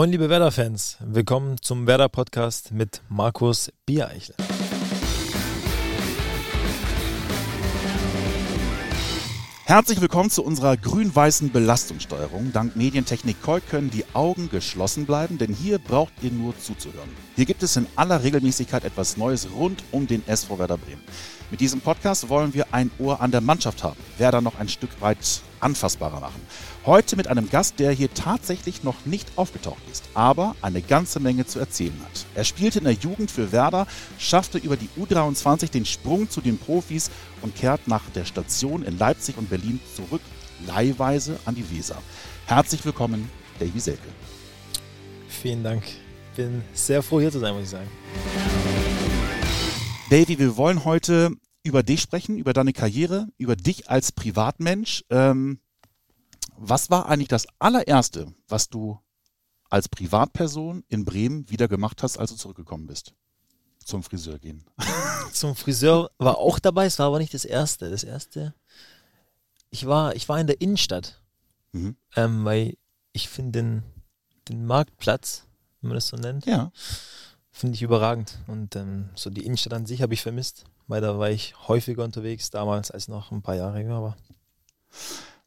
Moin liebe Werder-Fans, willkommen zum Werder-Podcast mit Markus Biereichler. Herzlich willkommen zu unserer grün-weißen Belastungssteuerung. Dank Medientechnik Koi können die Augen geschlossen bleiben, denn hier braucht ihr nur zuzuhören. Hier gibt es in aller Regelmäßigkeit etwas Neues rund um den SV Werder Bremen. Mit diesem Podcast wollen wir ein Ohr an der Mannschaft haben, Werder noch ein Stück weit anfassbarer machen. Heute mit einem Gast, der hier tatsächlich noch nicht aufgetaucht ist, aber eine ganze Menge zu erzählen hat. Er spielte in der Jugend für Werder, schaffte über die U23 den Sprung zu den Profis und kehrt nach der Station in Leipzig und Berlin zurück, leihweise an die Weser. Herzlich willkommen, Davy Selke. Vielen Dank. Bin sehr froh hier zu sein, muss ich sagen. Davy, wir wollen heute über dich sprechen, über deine Karriere, über dich als Privatmensch. Ähm, was war eigentlich das allererste, was du als Privatperson in Bremen wieder gemacht hast, als du zurückgekommen bist? Zum Friseur gehen. Zum Friseur war auch dabei, es war aber nicht das erste. Das erste, ich war, ich war in der Innenstadt, mhm. ähm, weil ich finde den, den Marktplatz, wenn man das so nennt, ja. Finde ich überragend. Und ähm, so die Innenstadt an sich habe ich vermisst, weil da war ich häufiger unterwegs damals, als noch ein paar Jahre jünger war.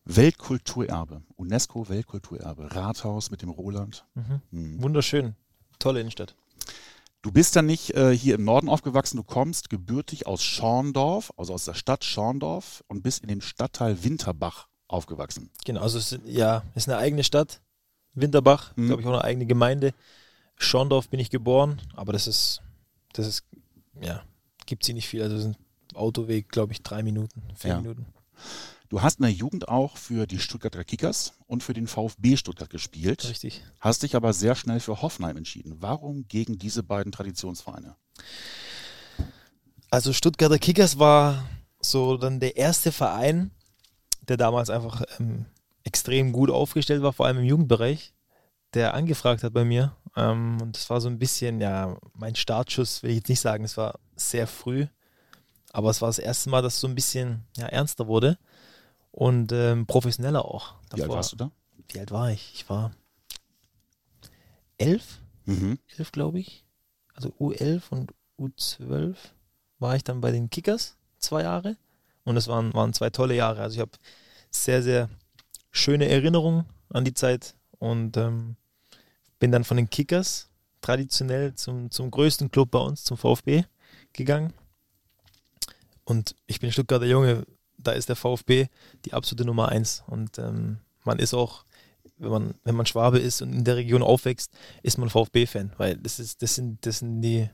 Weltkulturerbe, UNESCO Weltkulturerbe, Rathaus mit dem Roland. Mhm. Mhm. Wunderschön, tolle Innenstadt. Du bist dann nicht äh, hier im Norden aufgewachsen, du kommst gebürtig aus Schorndorf, also aus der Stadt Schorndorf und bist in dem Stadtteil Winterbach aufgewachsen. Genau, also es ist, ja, ist eine eigene Stadt. Winterbach, mhm. glaube ich, auch eine eigene Gemeinde. Schorndorf bin ich geboren, aber das ist, das ist, ja, gibt sie nicht viel. Also ein Autoweg, glaube ich, drei Minuten, vier ja. Minuten. Du hast in der Jugend auch für die Stuttgarter Kickers und für den VfB Stuttgart gespielt. Richtig. Hast dich aber sehr schnell für Hoffenheim entschieden. Warum gegen diese beiden Traditionsvereine? Also Stuttgarter Kickers war so dann der erste Verein, der damals einfach ähm, extrem gut aufgestellt war, vor allem im Jugendbereich, der angefragt hat bei mir. Ähm, und das war so ein bisschen, ja, mein Startschuss, will ich jetzt nicht sagen, es war sehr früh, aber es war das erste Mal, dass es so ein bisschen ja, ernster wurde und ähm, professioneller auch. Davor. Wie alt warst du da? Wie alt war ich? Ich war elf, mhm. elf glaube ich. Also U11 und U12 war ich dann bei den Kickers zwei Jahre und es waren, waren zwei tolle Jahre. Also ich habe sehr, sehr schöne Erinnerungen an die Zeit und ähm, bin dann von den Kickers traditionell zum, zum größten Club bei uns, zum VfB gegangen. Und ich bin Stuttgarter Junge, da ist der VfB die absolute Nummer eins. Und ähm, man ist auch, wenn man, wenn man Schwabe ist und in der Region aufwächst, ist man VfB-Fan, weil das ist, das sind, das sind die,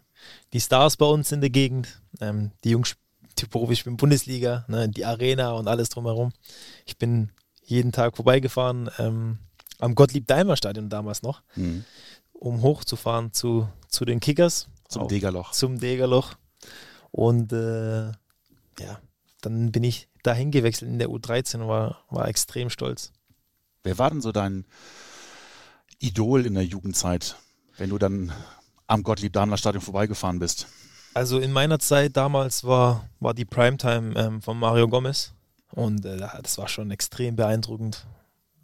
die Stars bei uns in der Gegend. Ähm, die Jungs, die Profis spielen Bundesliga, ne, die Arena und alles drumherum. Ich bin jeden Tag vorbeigefahren ähm, am Gottlieb-Daimler-Stadion damals noch, mhm. um hochzufahren zu, zu den Kickers. Zum Degerloch. Zum Degerloch. Und äh, ja, dann bin ich dahin gewechselt in der U13 und war, war extrem stolz. Wer war denn so dein Idol in der Jugendzeit, wenn du dann am Gottlieb-Daimler-Stadion vorbeigefahren bist? Also in meiner Zeit damals war, war die Primetime ähm, von Mario Gomez und äh, das war schon extrem beeindruckend,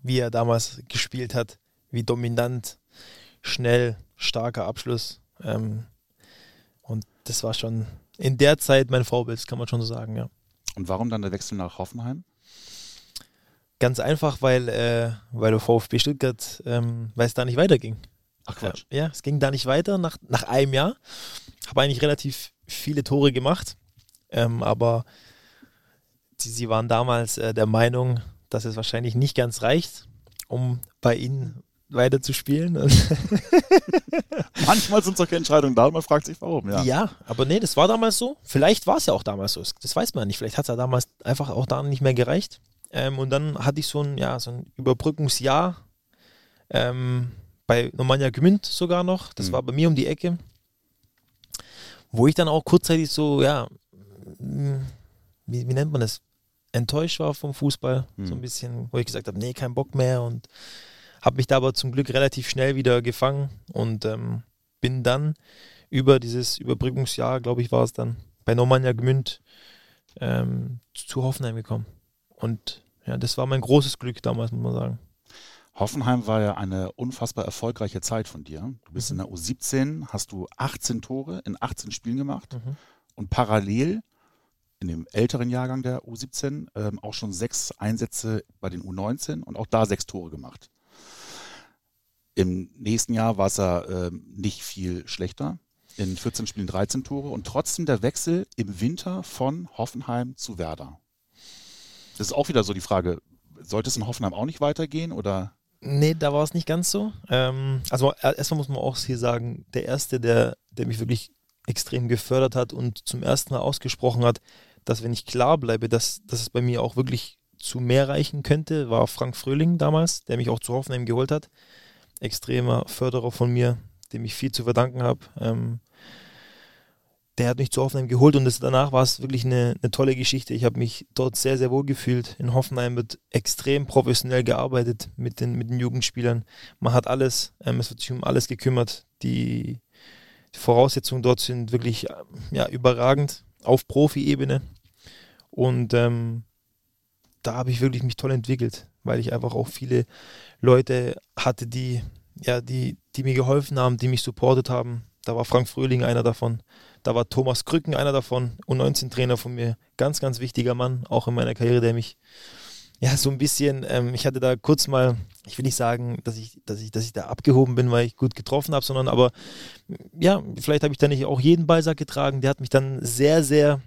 wie er damals gespielt hat, wie dominant, schnell, starker Abschluss. Ähm, und das war schon in der Zeit mein Vorbild, kann man schon so sagen, ja. Und warum dann der Wechsel nach Hoffenheim? Ganz einfach, weil, äh, weil der VfB Stuttgart, ähm, weil es da nicht weiterging. Ach Quatsch. Ja, es ging da nicht weiter nach, nach einem Jahr. Habe eigentlich relativ viele Tore gemacht, ähm, aber sie, sie waren damals äh, der Meinung, dass es wahrscheinlich nicht ganz reicht, um bei ihnen weiter zu spielen. Manchmal sind solche Entscheidungen da, man fragt sich warum, ja. Ja, aber nee, das war damals so. Vielleicht war es ja auch damals so. Das weiß man nicht. Vielleicht hat es ja damals einfach auch da nicht mehr gereicht. Ähm, und dann hatte ich so ein, ja, so ein Überbrückungsjahr ähm, bei Normannia Gmünd sogar noch. Das mhm. war bei mir um die Ecke. Wo ich dann auch kurzzeitig so, ja, hm, wie, wie nennt man das? Enttäuscht war vom Fußball. Mhm. So ein bisschen, wo ich gesagt habe, nee, kein Bock mehr und habe mich da aber zum Glück relativ schnell wieder gefangen und ähm, bin dann über dieses Überbrückungsjahr, glaube ich, war es dann, bei Normannia Gmünd ähm, zu Hoffenheim gekommen. Und ja, das war mein großes Glück damals, muss man sagen. Hoffenheim war ja eine unfassbar erfolgreiche Zeit von dir. Du bist mhm. in der U17, hast du 18 Tore in 18 Spielen gemacht mhm. und parallel in dem älteren Jahrgang der U17 ähm, auch schon sechs Einsätze bei den U19 und auch da sechs Tore gemacht. Im nächsten Jahr war es ja äh, nicht viel schlechter. In 14 Spielen 13 Tore und trotzdem der Wechsel im Winter von Hoffenheim zu Werder. Das ist auch wieder so die Frage, sollte es in Hoffenheim auch nicht weitergehen oder? Nee, da war es nicht ganz so. Ähm, also erstmal muss man auch hier sagen, der Erste, der, der mich wirklich extrem gefördert hat und zum ersten Mal ausgesprochen hat, dass wenn ich klar bleibe, dass, dass es bei mir auch wirklich zu mehr reichen könnte, war Frank Fröhling damals, der mich auch zu Hoffenheim geholt hat. Extremer Förderer von mir, dem ich viel zu verdanken habe. Ähm, der hat mich zu Hoffenheim geholt und das, danach war es wirklich eine, eine tolle Geschichte. Ich habe mich dort sehr, sehr wohl gefühlt. In Hoffenheim wird extrem professionell gearbeitet mit den, mit den Jugendspielern. Man hat alles, ähm, es wird sich um alles gekümmert. Die, Voraussetzungen dort sind wirklich ja, überragend auf Profi-Ebene. Und ähm, da habe ich wirklich mich toll entwickelt, weil ich einfach auch viele Leute hatte, die, ja, die, die mir geholfen haben, die mich supportet haben. Da war Frank Fröhling einer davon. Da war Thomas Krücken einer davon, U19-Trainer von mir. Ganz, ganz wichtiger Mann, auch in meiner Karriere, der mich ja so ein bisschen, ähm, ich hatte da kurz mal, ich will nicht sagen, dass ich, dass ich, dass ich da abgehoben bin, weil ich gut getroffen habe, sondern aber ja, vielleicht habe ich da nicht auch jeden Ballsack getragen. Der hat mich dann sehr, sehr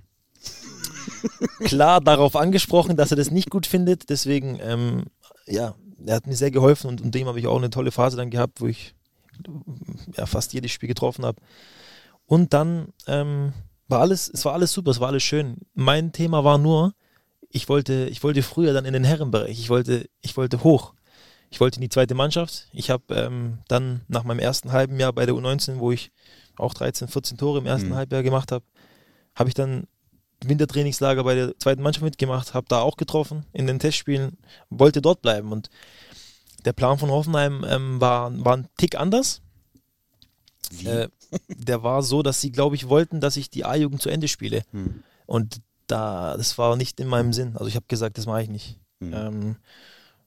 klar darauf angesprochen, dass er das nicht gut findet. Deswegen, ähm, ja, er hat mir sehr geholfen und, und dem habe ich auch eine tolle Phase dann gehabt, wo ich ja, fast jedes Spiel getroffen habe. Und dann ähm, war alles, es war alles super, es war alles schön. Mein Thema war nur, ich wollte, ich wollte früher dann in den Herrenbereich, ich wollte, ich wollte hoch. Ich wollte in die zweite Mannschaft. Ich habe ähm, dann nach meinem ersten halben Jahr bei der U19, wo ich auch 13, 14 Tore im ersten mhm. Halbjahr gemacht habe, habe ich dann Wintertrainingslager bei der zweiten Mannschaft mitgemacht, habe da auch getroffen in den Testspielen, wollte dort bleiben. Und der Plan von Hoffenheim ähm, war, war ein Tick anders. Äh, der war so, dass sie, glaube ich, wollten, dass ich die A-Jugend zu Ende spiele. Hm. Und da, das war nicht in meinem Sinn. Also ich habe gesagt, das mache ich nicht. Hm. Ähm,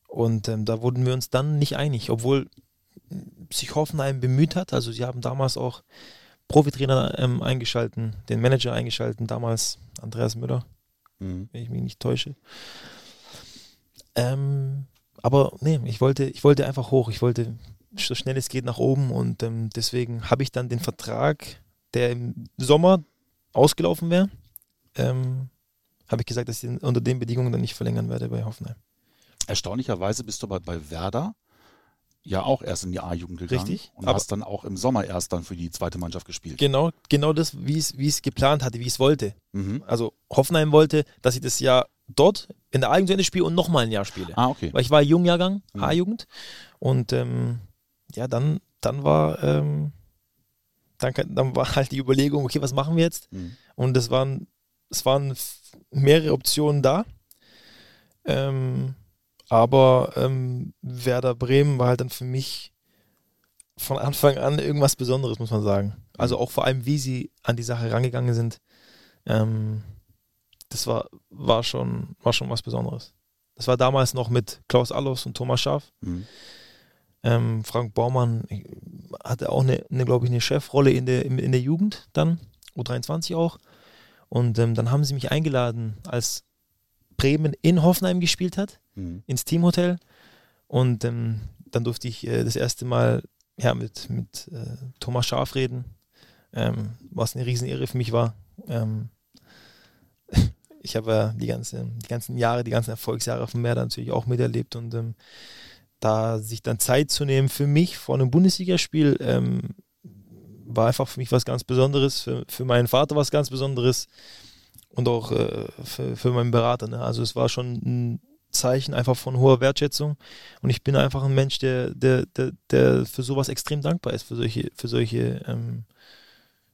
und ähm, da wurden wir uns dann nicht einig, obwohl sich Hoffenheim bemüht hat. Also sie haben damals auch Profitrainer ähm, eingeschalten, den Manager eingeschalten, damals Andreas Müller, mhm. wenn ich mich nicht täusche. Ähm, aber nee, ich wollte, ich wollte einfach hoch. Ich wollte so schnell es geht nach oben und ähm, deswegen habe ich dann den Vertrag, der im Sommer ausgelaufen wäre, ähm, habe ich gesagt, dass ich den unter den Bedingungen dann nicht verlängern werde bei Hoffenheim. Erstaunlicherweise bist du aber bei Werder ja auch erst in die A-Jugend gegangen. Richtig. Und hast dann auch im Sommer erst dann für die zweite Mannschaft gespielt. Genau, genau das, wie ich es geplant hatte, wie ich es wollte. Mhm. Also Hoffenheim wollte, dass ich das Jahr dort in der A-Jugend spiele und nochmal ein Jahr spiele. Ah, okay. Weil ich war Jungjahrgang, mhm. A-Jugend. Und ähm, ja, dann, dann war, ähm, dann, dann war halt die Überlegung, okay, was machen wir jetzt? Mhm. Und es waren, es waren mehrere Optionen da. Ähm, aber ähm, Werder Bremen war halt dann für mich von Anfang an irgendwas Besonderes, muss man sagen. Also auch vor allem, wie sie an die Sache rangegangen sind. Ähm, das war, war, schon, war schon was Besonderes. Das war damals noch mit Klaus Allos und Thomas Schaaf. Mhm. Ähm, Frank Baumann hatte auch eine, eine glaube ich, eine Chefrolle in der, in der Jugend dann, U23 auch. Und ähm, dann haben sie mich eingeladen, als Bremen in Hoffenheim gespielt hat, mhm. ins Teamhotel. Und ähm, dann durfte ich äh, das erste Mal ja, mit, mit äh, Thomas Schaf reden, ähm, was eine Riesenehre für mich war. Ähm, ich habe ja die, ganze, die ganzen Jahre, die ganzen Erfolgsjahre von Merda natürlich auch miterlebt und ähm, da sich dann Zeit zu nehmen für mich vor einem Bundesligaspiel ähm, war einfach für mich was ganz Besonderes, für, für meinen Vater was ganz Besonderes und auch äh, für, für meinen Berater. Ne? Also es war schon ein Zeichen einfach von hoher Wertschätzung und ich bin einfach ein Mensch, der, der, der, der für sowas extrem dankbar ist, für solche, für solche, ähm,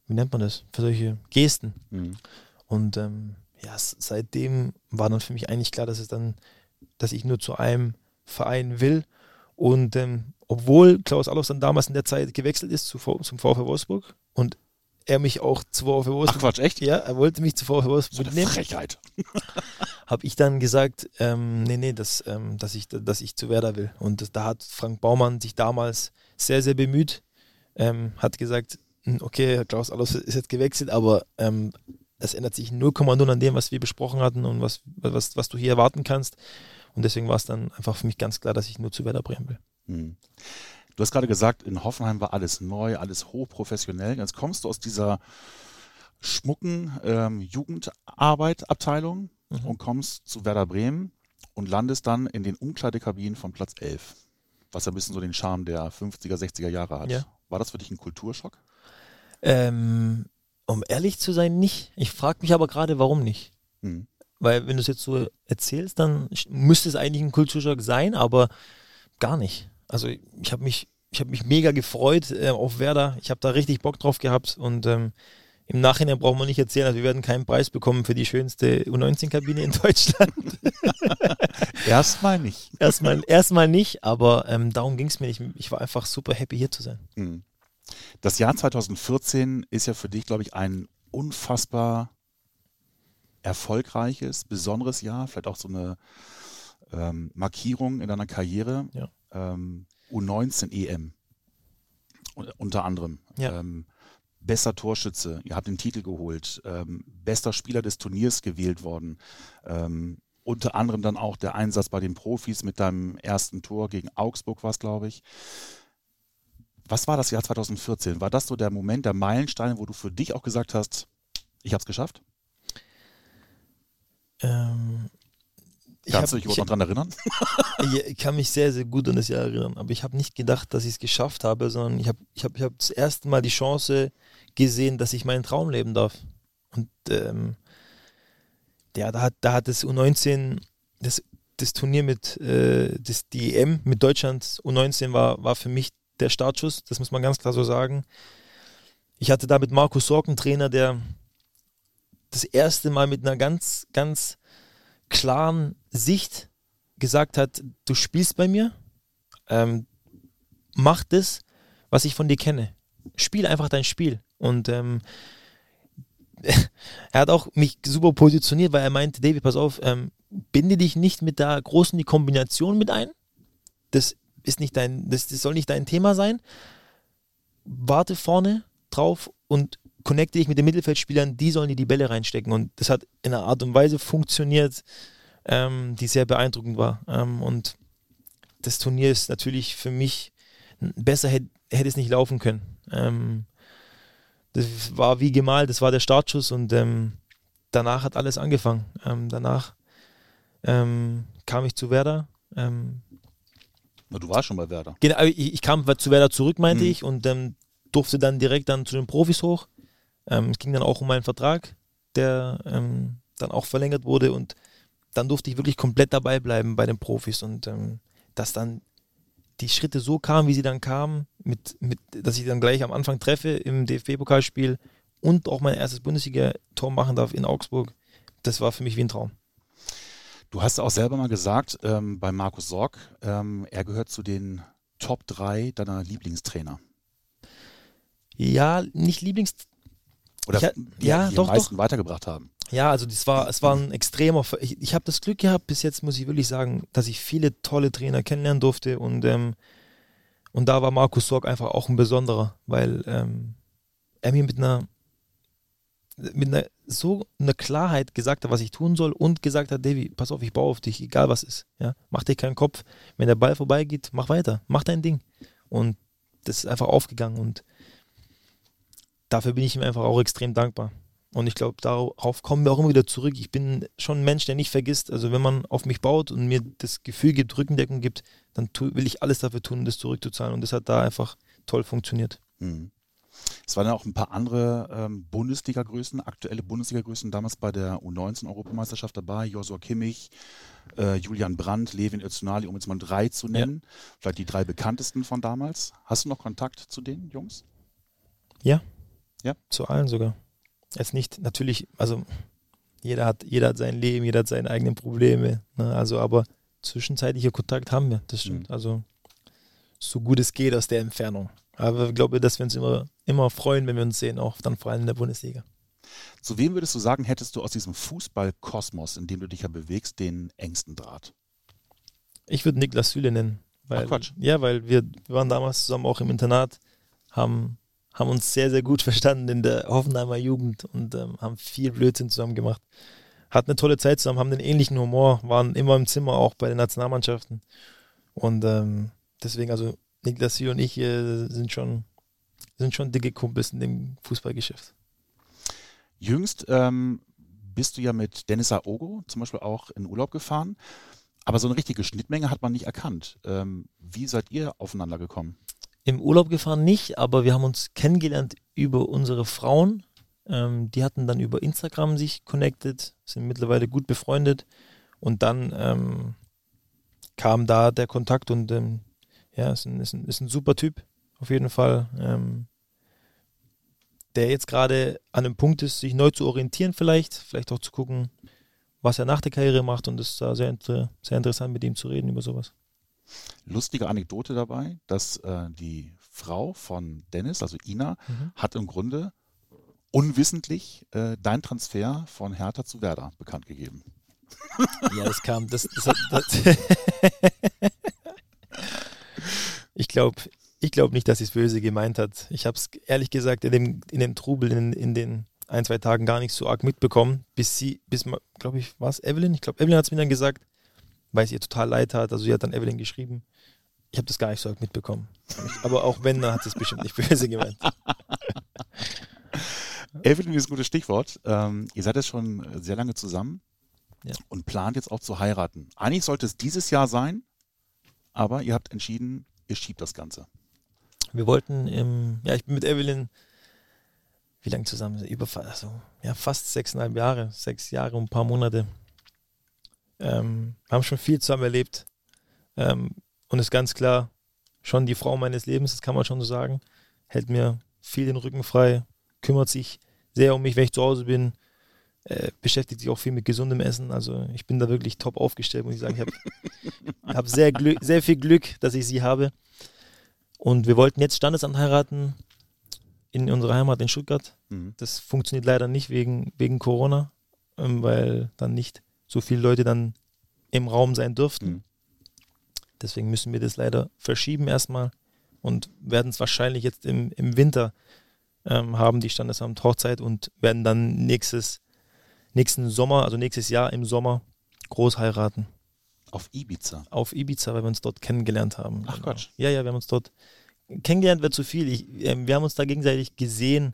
wie nennt man das, für solche Gesten. Mhm. Und ähm, ja, seitdem war dann für mich eigentlich klar, dass es dann, dass ich nur zu einem Verein will und ähm, obwohl Klaus Allofs dann damals in der Zeit gewechselt ist zu, zum VfW Wolfsburg und er mich auch zu VfL Wolfsburg. Ach Quatsch, echt? Ja, er wollte mich zu VfL Wolfsburg So mitnehmen. Frechheit. Habe ich dann gesagt, ähm, nee, nee, dass, ähm, dass, ich, dass ich zu Werder will. Und das, da hat Frank Baumann sich damals sehr, sehr bemüht. Ähm, hat gesagt, hm, okay, Klaus Allofs ist jetzt gewechselt, aber ähm, das ändert sich 0,0 an dem, was wir besprochen hatten und was, was, was du hier erwarten kannst. Und deswegen war es dann einfach für mich ganz klar, dass ich nur zu Werder Bremen will. Hm. Du hast gerade gesagt, in Hoffenheim war alles neu, alles hochprofessionell. Jetzt kommst du aus dieser schmucken ähm, Jugendarbeit, Abteilung Mhm. und kommst zu Werder Bremen und landest dann in den Umkleidekabinen von Platz 11, was ja ein bisschen so den Charme der 50er, 60er Jahre hat. Ja. War das für dich ein Kulturschock? Ähm, um ehrlich zu sein, nicht. Ich frage mich aber gerade, warum nicht. Hm. Weil wenn du es jetzt so erzählst, dann müsste es eigentlich ein Kulturschock sein, aber gar nicht. Also ich habe mich, ich habe mich mega gefreut äh, auf Werder. Ich habe da richtig Bock drauf gehabt und ähm, im Nachhinein braucht man nicht erzählen, also wir werden keinen Preis bekommen für die schönste U19-Kabine in Deutschland. Erstmal nicht. erstmal, erstmal nicht, aber ähm, darum ging es mir nicht. Ich war einfach super happy hier zu sein. Hm. Das Jahr 2014 ist ja für dich, glaube ich, ein unfassbar erfolgreiches, besonderes Jahr, vielleicht auch so eine ähm, Markierung in deiner Karriere. Ja. Ähm, U19 EM Un- unter anderem. Ja. Ähm, bester Torschütze, ihr habt den Titel geholt, ähm, bester Spieler des Turniers gewählt worden. Ähm, unter anderem dann auch der Einsatz bei den Profis mit deinem ersten Tor gegen Augsburg war es, glaube ich. Was war das Jahr 2014? War das so der Moment, der Meilenstein, wo du für dich auch gesagt hast, ich habe es geschafft? Ähm, Kannst du dich überhaupt noch dran erinnern? Ich kann mich sehr, sehr gut an das Jahr erinnern, aber ich habe nicht gedacht, dass ich es geschafft habe, sondern ich habe ich hab, ich hab das erste Mal die Chance gesehen, dass ich meinen Traum leben darf. Und ähm, ja, da hat, da hat das U19, das, das Turnier mit, äh, das, die EM mit Deutschland U19 war, war für mich der Startschuss, das muss man ganz klar so sagen. Ich hatte da mit Markus Sorg einen Trainer, der das erste Mal mit einer ganz, ganz klaren Sicht gesagt hat, du spielst bei mir, ähm, mach das, was ich von dir kenne. Spiel einfach dein Spiel. Und ähm, er hat auch mich super positioniert, weil er meinte, David, pass auf, ähm, binde dich nicht mit der großen die Kombination mit ein. Das ist nicht dein, das, das soll nicht dein Thema sein. Warte vorne drauf und connecte dich mit den Mittelfeldspielern, die sollen dir die Bälle reinstecken. Und das hat in einer Art und Weise funktioniert, ähm, die sehr beeindruckend war. Ähm, und das Turnier ist natürlich für mich besser hätte, hätte es nicht laufen können. Ähm, das war wie gemalt, das war der Startschuss und ähm, danach hat alles angefangen. Ähm, danach ähm, kam ich zu Werder. Du warst schon bei Werder. genau, ich, ich kam zu Werder zurück, meinte Mhm. ich, und durfte dann direkt dann zu den Profis hoch. Ähm, es ging dann auch um meinen Vertrag, der ähm, dann auch verlängert wurde und dann durfte ich wirklich komplett dabei bleiben bei den Profis und ähm, dass dann die Schritte so kamen, wie sie dann kamen, mit, mit, dass ich dann gleich am Anfang treffe im DFB-Pokalspiel und auch mein erstes Bundesliga-Tor machen darf in Augsburg, das war für mich wie ein Traum. Du hast auch selber mal gesagt, ähm, bei Markus Sorg, ähm, er gehört zu den Top 3 deiner Lieblingstrainer. Ja, nicht Lieblings... Oder ha- die, ja, die doch, am meisten weitergebracht haben. Ja, also das war, es war ein extremer. Ich ich habe das Glück gehabt, bis jetzt muss ich wirklich sagen, dass ich viele tolle Trainer kennenlernen durfte und ähm, und da war Markus Sorg einfach auch ein besonderer, weil ähm, er mir mit einer mit einer so einer Klarheit gesagt hat, was ich tun soll und gesagt hat, Davy, pass auf, ich baue auf dich, egal was ist. Ja, mach dir keinen Kopf. Wenn der Ball vorbeigeht, mach weiter, mach dein Ding. Und das ist einfach aufgegangen und dafür bin ich ihm einfach auch extrem dankbar. Und ich glaube, darauf kommen wir auch immer wieder zurück. Ich bin schon ein Mensch, der nicht vergisst. Also wenn man auf mich baut und mir das Gefühl gibt, Rückendeckung gibt, dann tu, will ich alles dafür tun, das zurückzuzahlen. Und das hat da einfach toll funktioniert. Mhm. Es waren ja auch ein paar andere ähm, Bundesliga-Größen, aktuelle Bundesliga-Größen damals bei der U19-Europameisterschaft dabei. Josua Kimmich, äh, Julian Brandt, Levin Öztunali, um jetzt mal drei zu nennen. Vielleicht die drei bekanntesten von damals. Hast du noch Kontakt zu den Jungs? Zu allen sogar. Jetzt nicht, natürlich, also jeder hat, jeder hat sein Leben, jeder hat seine eigenen Probleme. Ne? Also, aber zwischenzeitlicher Kontakt haben wir, das stimmt. Mhm. Also so gut es geht aus der Entfernung. Aber ich glaube, dass wir uns immer, immer freuen, wenn wir uns sehen, auch dann vor allem in der Bundesliga. Zu wem würdest du sagen, hättest du aus diesem Fußballkosmos, in dem du dich ja bewegst, den engsten Draht? Ich würde Niklas Süle nennen. Weil, Ach Quatsch. Ja, weil wir, wir waren damals zusammen auch im Internat, haben, haben uns sehr, sehr gut verstanden in der Hoffenheimer Jugend und ähm, haben viel Blödsinn zusammen gemacht. Hatten eine tolle Zeit zusammen, haben den ähnlichen Humor, waren immer im Zimmer, auch bei den Nationalmannschaften. Und ähm, deswegen, also Niklas Süle und ich äh, sind, schon, sind schon dicke Kumpels in dem Fußballgeschäft. Jüngst ähm, bist du ja mit Dennis Aogo zum Beispiel auch in Urlaub gefahren. Aber so eine richtige Schnittmenge hat man nicht erkannt. Ähm, wie seid ihr aufeinander gekommen? Im Urlaub gefahren nicht, aber wir haben uns kennengelernt über unsere Frauen. Ähm, die hatten dann über Instagram sich connected, sind mittlerweile gut befreundet. Und dann ähm, kam da der Kontakt und ähm, ja, ist ein, ist, ein, ist ein super Typ, auf jeden Fall. Ähm, der jetzt gerade an einem Punkt ist, sich neu zu orientieren vielleicht, vielleicht auch zu gucken, was er nach der Karriere macht und es ist da sehr, sehr interessant, mit ihm zu reden über sowas. Lustige Anekdote dabei, dass äh, die Frau von Dennis, also Ina, mhm. hat im Grunde unwissentlich äh, dein Transfer von Hertha zu Werder bekannt gegeben. Ja, das kam, das, das hat, das ich glaube ich glaub nicht, dass sie es böse gemeint hat. Ich habe es ehrlich gesagt in dem, in dem Trubel, in, in den ein, zwei Tagen gar nicht so arg mitbekommen, bis sie, bis, glaube ich, war es Evelyn? Ich glaube, Evelyn hat es mir dann gesagt, weil es ihr total leid hat. Also sie hat dann Evelyn geschrieben. Ich habe das gar nicht so mitbekommen. Aber auch wenn, dann hat sie es bestimmt nicht böse gemeint. Evelyn ist ein gutes Stichwort. Ähm, ihr seid jetzt schon sehr lange zusammen ja. und plant jetzt auch zu heiraten. Eigentlich sollte es dieses Jahr sein, aber ihr habt entschieden, ihr schiebt das Ganze. Wir wollten im, ja, ich bin mit Evelyn wie lange zusammen? Über also, ja, fast sechseinhalb Jahre, sechs Jahre und ein paar Monate. Ähm, haben schon viel zusammen erlebt. Ähm, und ist ganz klar schon die Frau meines Lebens, das kann man schon so sagen. Hält mir viel den Rücken frei, kümmert sich sehr um mich, wenn ich zu Hause bin. Äh, beschäftigt sich auch viel mit gesundem Essen. Also ich bin da wirklich top aufgestellt, muss ich sagen. Ich habe hab sehr, sehr viel Glück, dass ich sie habe. Und wir wollten jetzt Standesamt heiraten in unserer Heimat in Stuttgart. Mhm. Das funktioniert leider nicht wegen, wegen Corona, ähm, weil dann nicht so viele Leute dann im Raum sein dürften. Mhm. Deswegen müssen wir das leider verschieben erstmal und werden es wahrscheinlich jetzt im, im Winter ähm, haben, die Standesamt Hochzeit und werden dann nächstes, nächsten Sommer, also nächstes Jahr im Sommer groß heiraten. Auf Ibiza? Auf Ibiza, weil wir uns dort kennengelernt haben. Ach genau. Gott. Ja, ja, wir haben uns dort kennengelernt wird zu viel. Ich, ähm, wir haben uns da gegenseitig gesehen,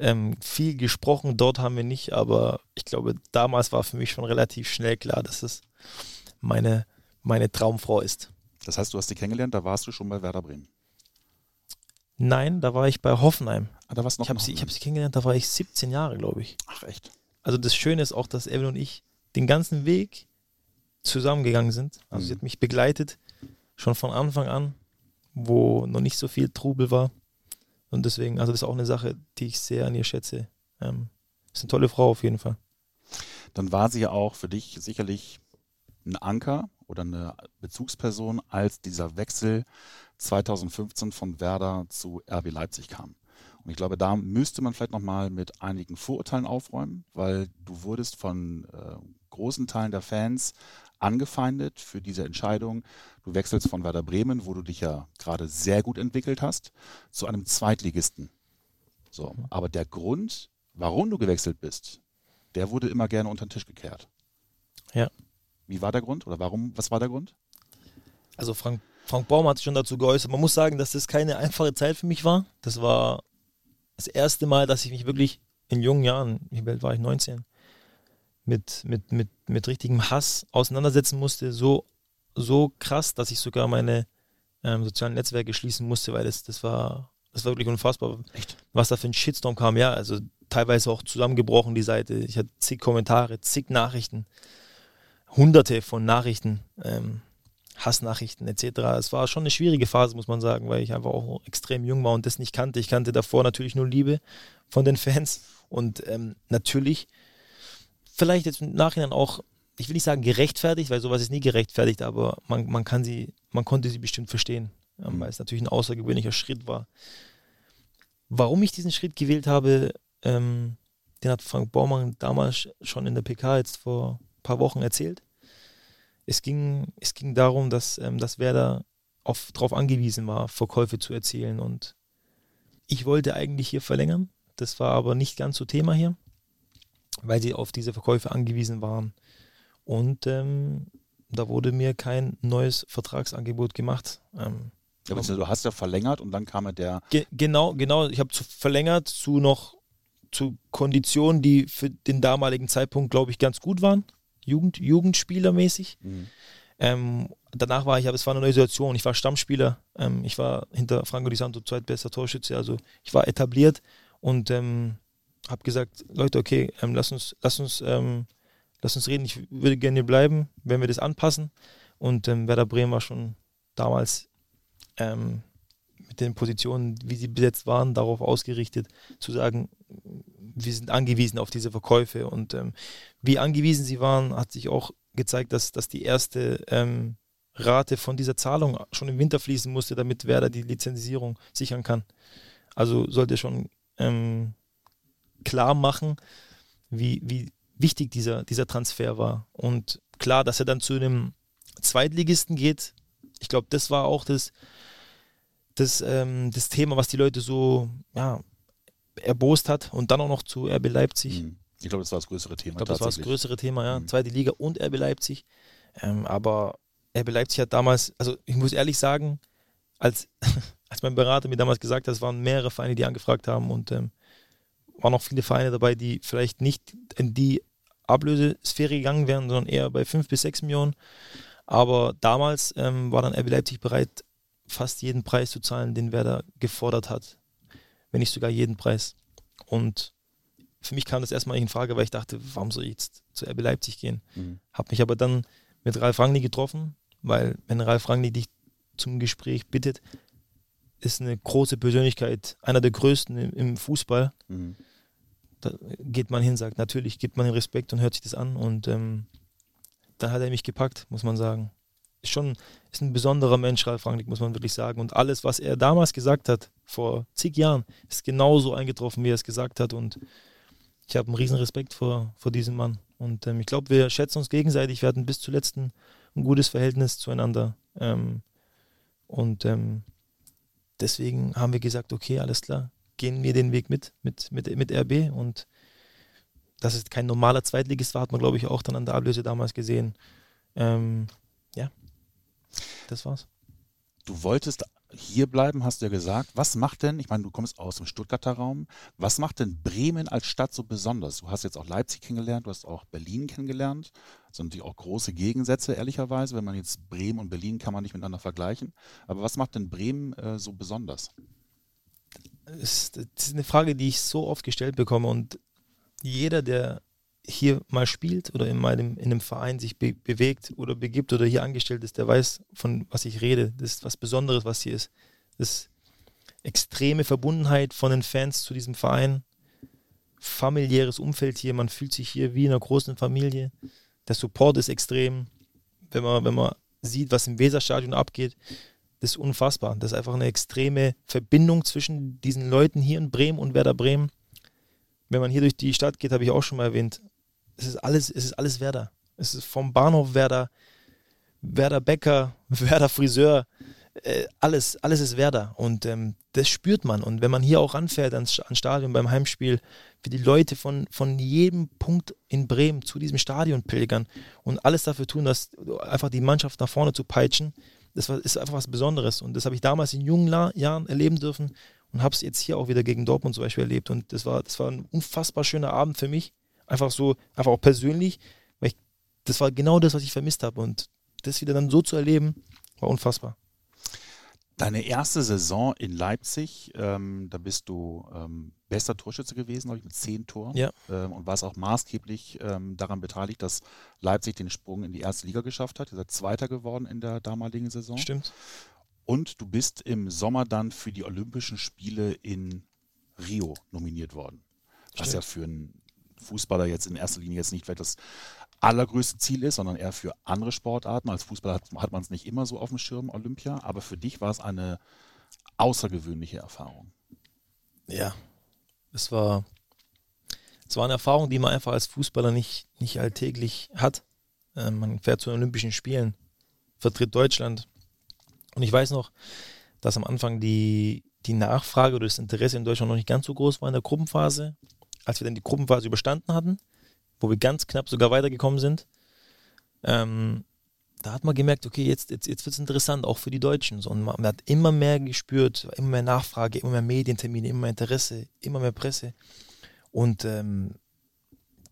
ähm, viel gesprochen, dort haben wir nicht, aber ich glaube, damals war für mich schon relativ schnell klar, dass es meine, meine Traumfrau ist. Das heißt, du hast sie kennengelernt, da warst du schon bei Werder Bremen? Nein, da war ich bei Hoffenheim. Ah, da warst noch ich habe sie, hab sie kennengelernt, da war ich 17 Jahre, glaube ich. Ach, echt? Also das Schöne ist auch, dass Evelyn und ich den ganzen Weg zusammengegangen sind. Also mhm. sie hat mich begleitet, schon von Anfang an wo noch nicht so viel Trubel war. Und deswegen, also das ist auch eine Sache, die ich sehr an ihr schätze. Ähm, ist eine tolle Frau auf jeden Fall. Dann war sie ja auch für dich sicherlich ein Anker oder eine Bezugsperson, als dieser Wechsel 2015 von Werder zu RB Leipzig kam. Und ich glaube, da müsste man vielleicht nochmal mit einigen Vorurteilen aufräumen, weil du wurdest von äh, großen Teilen der Fans angefeindet für diese Entscheidung. Du wechselst von Werder Bremen, wo du dich ja gerade sehr gut entwickelt hast, zu einem Zweitligisten. So, mhm. aber der Grund, warum du gewechselt bist, der wurde immer gerne unter den Tisch gekehrt. Ja. Wie war der Grund oder warum? Was war der Grund? Also Frank, Frank Baum hat sich schon dazu geäußert. Man muss sagen, dass das keine einfache Zeit für mich war. Das war das erste Mal, dass ich mich wirklich in jungen Jahren, wie alt war ich, 19, mit, mit, mit, mit richtigem Hass auseinandersetzen musste, so, so krass, dass ich sogar meine ähm, sozialen Netzwerke schließen musste, weil das, das war, das war wirklich unfassbar. Echt? Was da für ein Shitstorm kam, ja, also teilweise auch zusammengebrochen, die Seite. Ich hatte zig Kommentare, zig Nachrichten, hunderte von Nachrichten, ähm, Hassnachrichten etc. Es war schon eine schwierige Phase, muss man sagen, weil ich einfach auch extrem jung war und das nicht kannte. Ich kannte davor natürlich nur Liebe von den Fans und ähm, natürlich vielleicht jetzt im Nachhinein auch, ich will nicht sagen gerechtfertigt, weil sowas ist nie gerechtfertigt, aber man, man kann sie, man konnte sie bestimmt verstehen. mhm. weil es natürlich ein außergewöhnlicher Schritt war. Warum ich diesen Schritt gewählt habe, ähm, den hat Frank Baumann damals schon in der PK jetzt vor ein paar Wochen erzählt. Es ging, es ging darum, dass, ähm, dass Werder darauf angewiesen war, Verkäufe zu erzielen. Und ich wollte eigentlich hier verlängern. Das war aber nicht ganz so Thema hier, weil sie auf diese Verkäufe angewiesen waren. Und ähm, da wurde mir kein neues Vertragsangebot gemacht. Ähm, ja, du hast ja verlängert und dann kam ja der. Ge genau, genau. Ich habe verlängert zu noch zu Konditionen, die für den damaligen Zeitpunkt, glaube ich, ganz gut waren. Jugend, Jugendspielermäßig. Mhm. Ähm, danach war ich, aber es war eine neue Situation. Ich war Stammspieler. Ähm, ich war hinter Franco Di Santo zweitbester Torschütze. Also ich war etabliert und ähm, habe gesagt, Leute, okay, ähm, lass uns, lass uns, ähm, lass uns reden. Ich würde gerne bleiben, wenn wir das anpassen. Und ähm, Werder Bremen war schon damals ähm, mit den Positionen, wie sie besetzt waren, darauf ausgerichtet, zu sagen, wir sind angewiesen auf diese Verkäufe. Und ähm, wie angewiesen sie waren, hat sich auch gezeigt, dass, dass die erste ähm, Rate von dieser Zahlung schon im Winter fließen musste, damit Werder die Lizenzierung sichern kann. Also sollte schon ähm, klar machen, wie, wie wichtig dieser, dieser Transfer war. Und klar, dass er dann zu einem Zweitligisten geht, ich glaube, das war auch das, das, ähm, das Thema, was die Leute so ja, erbost hat und dann auch noch zu RB Leipzig. Mhm. Ich glaube, das war das größere Thema. Ich glaube, das war das größere Thema, ja. Mhm. Zweite Liga und RB Leipzig. Ähm, aber RB Leipzig hat damals, also ich muss ehrlich sagen, als, als mein Berater mir damals gesagt hat, es waren mehrere Vereine, die angefragt haben und ähm, waren auch viele Vereine dabei, die vielleicht nicht in die Ablösesphäre gegangen wären, sondern eher bei 5 bis 6 Millionen. Aber damals ähm, war dann RB Leipzig bereit, fast jeden Preis zu zahlen, den Werder gefordert hat. Wenn nicht sogar jeden Preis. Und für mich kam das erstmal nicht in Frage, weil ich dachte, warum soll ich jetzt zu RB Leipzig gehen? Mhm. Habe mich aber dann mit Ralf Rangnick getroffen, weil wenn Ralf Rangnick dich zum Gespräch bittet, ist eine große Persönlichkeit, einer der größten im, im Fußball. Mhm. Da geht man hin, sagt, natürlich gibt man den Respekt und hört sich das an. Und ähm, dann hat er mich gepackt, muss man sagen ist schon ist ein besonderer Mensch, Ralf Rangnick, muss man wirklich sagen. Und alles, was er damals gesagt hat, vor zig Jahren, ist genauso eingetroffen, wie er es gesagt hat. Und ich habe einen riesen Respekt vor, vor diesem Mann. Und ähm, ich glaube, wir schätzen uns gegenseitig. Wir hatten bis zuletzt ein, ein gutes Verhältnis zueinander. Ähm, und ähm, deswegen haben wir gesagt, okay, alles klar, gehen wir den Weg mit, mit, mit, mit RB. Und dass es kein normaler Zweitligist war, hat man, glaube ich, auch dann an der Ablöse damals gesehen. Ähm, ja, das war's. Du wolltest hier bleiben, hast du ja gesagt. Was macht denn, ich meine, du kommst aus dem Stuttgarter Raum, was macht denn Bremen als Stadt so besonders? Du hast jetzt auch Leipzig kennengelernt, du hast auch Berlin kennengelernt. Das sind natürlich auch große Gegensätze, ehrlicherweise. Wenn man jetzt Bremen und Berlin kann man nicht miteinander vergleichen. Aber was macht denn Bremen äh, so besonders? Das ist eine Frage, die ich so oft gestellt bekomme und jeder, der hier mal spielt oder in, meinem, in einem Verein sich be bewegt oder begibt oder hier angestellt ist, der weiß, von was ich rede. Das ist was Besonderes, was hier ist. Das ist extreme Verbundenheit von den Fans zu diesem Verein, familiäres Umfeld hier, man fühlt sich hier wie in einer großen Familie. Der Support ist extrem. Wenn man, wenn man sieht, was im Weserstadion abgeht, das ist unfassbar. Das ist einfach eine extreme Verbindung zwischen diesen Leuten hier in Bremen und Werder Bremen. Wenn man hier durch die Stadt geht, habe ich auch schon mal erwähnt, es ist alles, es ist alles Werder. Es ist vom Bahnhof Werder, Werder Bäcker, Werder Friseur, äh, alles, alles ist Werder. Und ähm, das spürt man. Und wenn man hier auch anfährt ans, ans Stadion beim Heimspiel, wie die Leute von, von jedem Punkt in Bremen zu diesem Stadion pilgern und alles dafür tun, dass einfach die Mannschaft nach vorne zu peitschen, das war, ist einfach was Besonderes. Und das habe ich damals in jungen Jahren erleben dürfen und habe es jetzt hier auch wieder gegen Dortmund zum Beispiel erlebt. Und das war, das war ein unfassbar schöner Abend für mich. Einfach so, einfach auch persönlich, weil ich, das war genau das, was ich vermisst habe. Und das wieder dann so zu erleben, war unfassbar. Deine erste Saison in Leipzig, ähm, da bist du ähm, bester Torschütze gewesen, glaube ich, mit zehn Toren. Ja. Ähm, und warst auch maßgeblich ähm, daran beteiligt, dass Leipzig den Sprung in die erste Liga geschafft hat. Ihr seid Zweiter geworden in der damaligen Saison. Stimmt. Und du bist im Sommer dann für die Olympischen Spiele in Rio nominiert worden. Was Stimmt. ja für einen Fußballer jetzt in erster Linie jetzt nicht vielleicht das allergrößte Ziel ist, sondern eher für andere Sportarten. Als Fußballer hat, hat man es nicht immer so auf dem Schirm, Olympia, aber für dich war es eine außergewöhnliche Erfahrung. Ja, es war, es war eine Erfahrung, die man einfach als Fußballer nicht, nicht alltäglich hat. Äh, man fährt zu den Olympischen Spielen, vertritt Deutschland. Und ich weiß noch, dass am Anfang die, die Nachfrage oder das Interesse in Deutschland noch nicht ganz so groß war in der Gruppenphase. Als wir dann die Gruppenphase überstanden hatten, wo wir ganz knapp sogar weitergekommen sind, ähm, da hat man gemerkt, okay, jetzt, jetzt, jetzt wird es interessant, auch für die Deutschen. So, und man, man, hat immer mehr gespürt, immer mehr Nachfrage, immer mehr Medientermine, immer mehr Interesse, immer mehr Presse. Und ähm,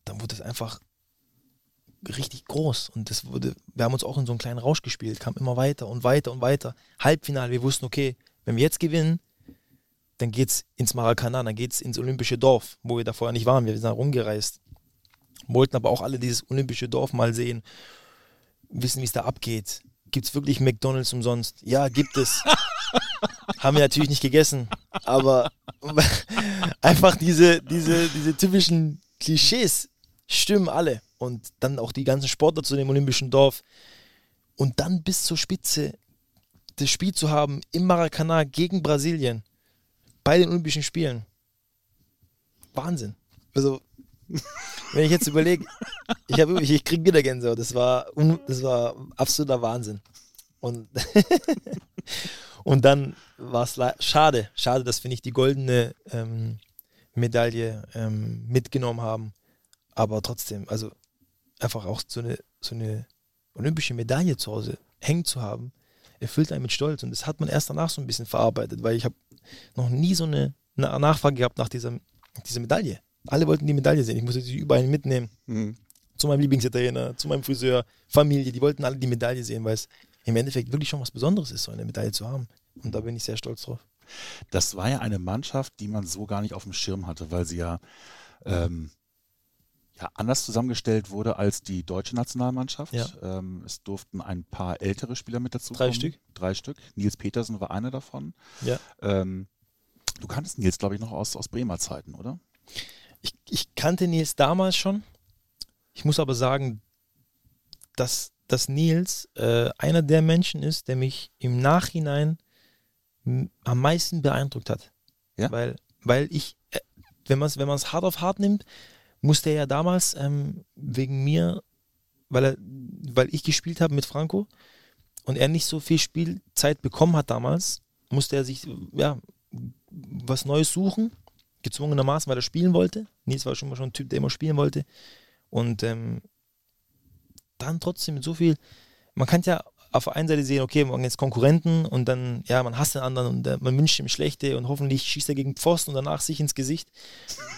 dann wurde es einfach richtig groß. Und das wurde, wir haben uns auch in so einen kleinen Rausch gespielt, kam immer weiter und weiter und weiter. Halbfinale, wir wussten, okay, wenn wir jetzt gewinnen, dann geht's ins Maracanã, dann geht's ins Olympische Dorf, wo wir da vorher nicht waren. Wir sind da rumgereist. Wollten aber auch alle dieses Olympische Dorf mal sehen, wissen, wie es da abgeht. Gibt es wirklich McDonalds umsonst? Ja, gibt es. Haben wir natürlich nicht gegessen, aber einfach diese, diese, diese typischen Klischees stimmen alle. Und dann auch die ganzen Sportler zu dem Olympischen Dorf. Und dann bis zur Spitze das Spiel zu haben im Maracanã gegen Brasilien bei den Olympischen Spielen. Wahnsinn. Also, wenn ich jetzt überlege, ich, ich, ich kriege wieder Gänsehaut. Das war, das war absoluter Wahnsinn. Und, und dann war es schade, schade, dass wir nicht die goldene ähm, Medaille ähm, mitgenommen haben. Aber trotzdem, also einfach auch so eine, so eine olympische Medaille zu Hause hängen zu haben, erfüllt einen mit Stolz. Und das hat man erst danach so ein bisschen verarbeitet, weil ich habe noch nie so eine, eine Nachfrage gehabt nach dieser, dieser Medaille. Alle wollten die Medaille sehen. Ich musste sie überall mitnehmen. Mhm. Zu meinem Lieblingsitaliener, zu meinem Friseur, Familie. Die wollten alle die Medaille sehen, weil es im Endeffekt wirklich schon was Besonderes ist, so eine Medaille zu haben. Und da bin ich sehr stolz drauf. Das war ja eine Mannschaft, die man so gar nicht auf dem Schirm hatte, weil sie ja, ähm, ja anders zusammengestellt wurde als die deutsche Nationalmannschaft. Ja. Ähm, es durften ein paar ältere Spieler mit dazu Drei kommen. Stück. Drei Stück. Nils Petersen war einer davon. Ja. Ähm, du kanntest Nils, glaube ich, noch aus, aus Bremer Zeiten, oder? Ich, ich kannte Nils damals schon. Ich muss aber sagen, dass, dass Nils äh, einer der Menschen ist, der mich im Nachhinein am meisten beeindruckt hat. Ja? Weil, weil ich, äh, wenn man es wenn hart auf hart nimmt, musste er ja damals ähm, wegen mir, weil, er, weil ich gespielt habe mit Franco und er nicht so viel Spielzeit bekommen hat damals, musste er sich ja, was Neues suchen gezwungenermaßen, weil er spielen wollte. Nils war schon mal schon ein Typ, der immer spielen wollte. Und ähm, dann trotzdem mit so viel, man kann ja auf der einen Seite sehen, okay, man jetzt Konkurrenten und dann, ja, man hasst den anderen und äh, man wünscht ihm Schlechte und hoffentlich schießt er gegen Pfosten und danach sich ins Gesicht.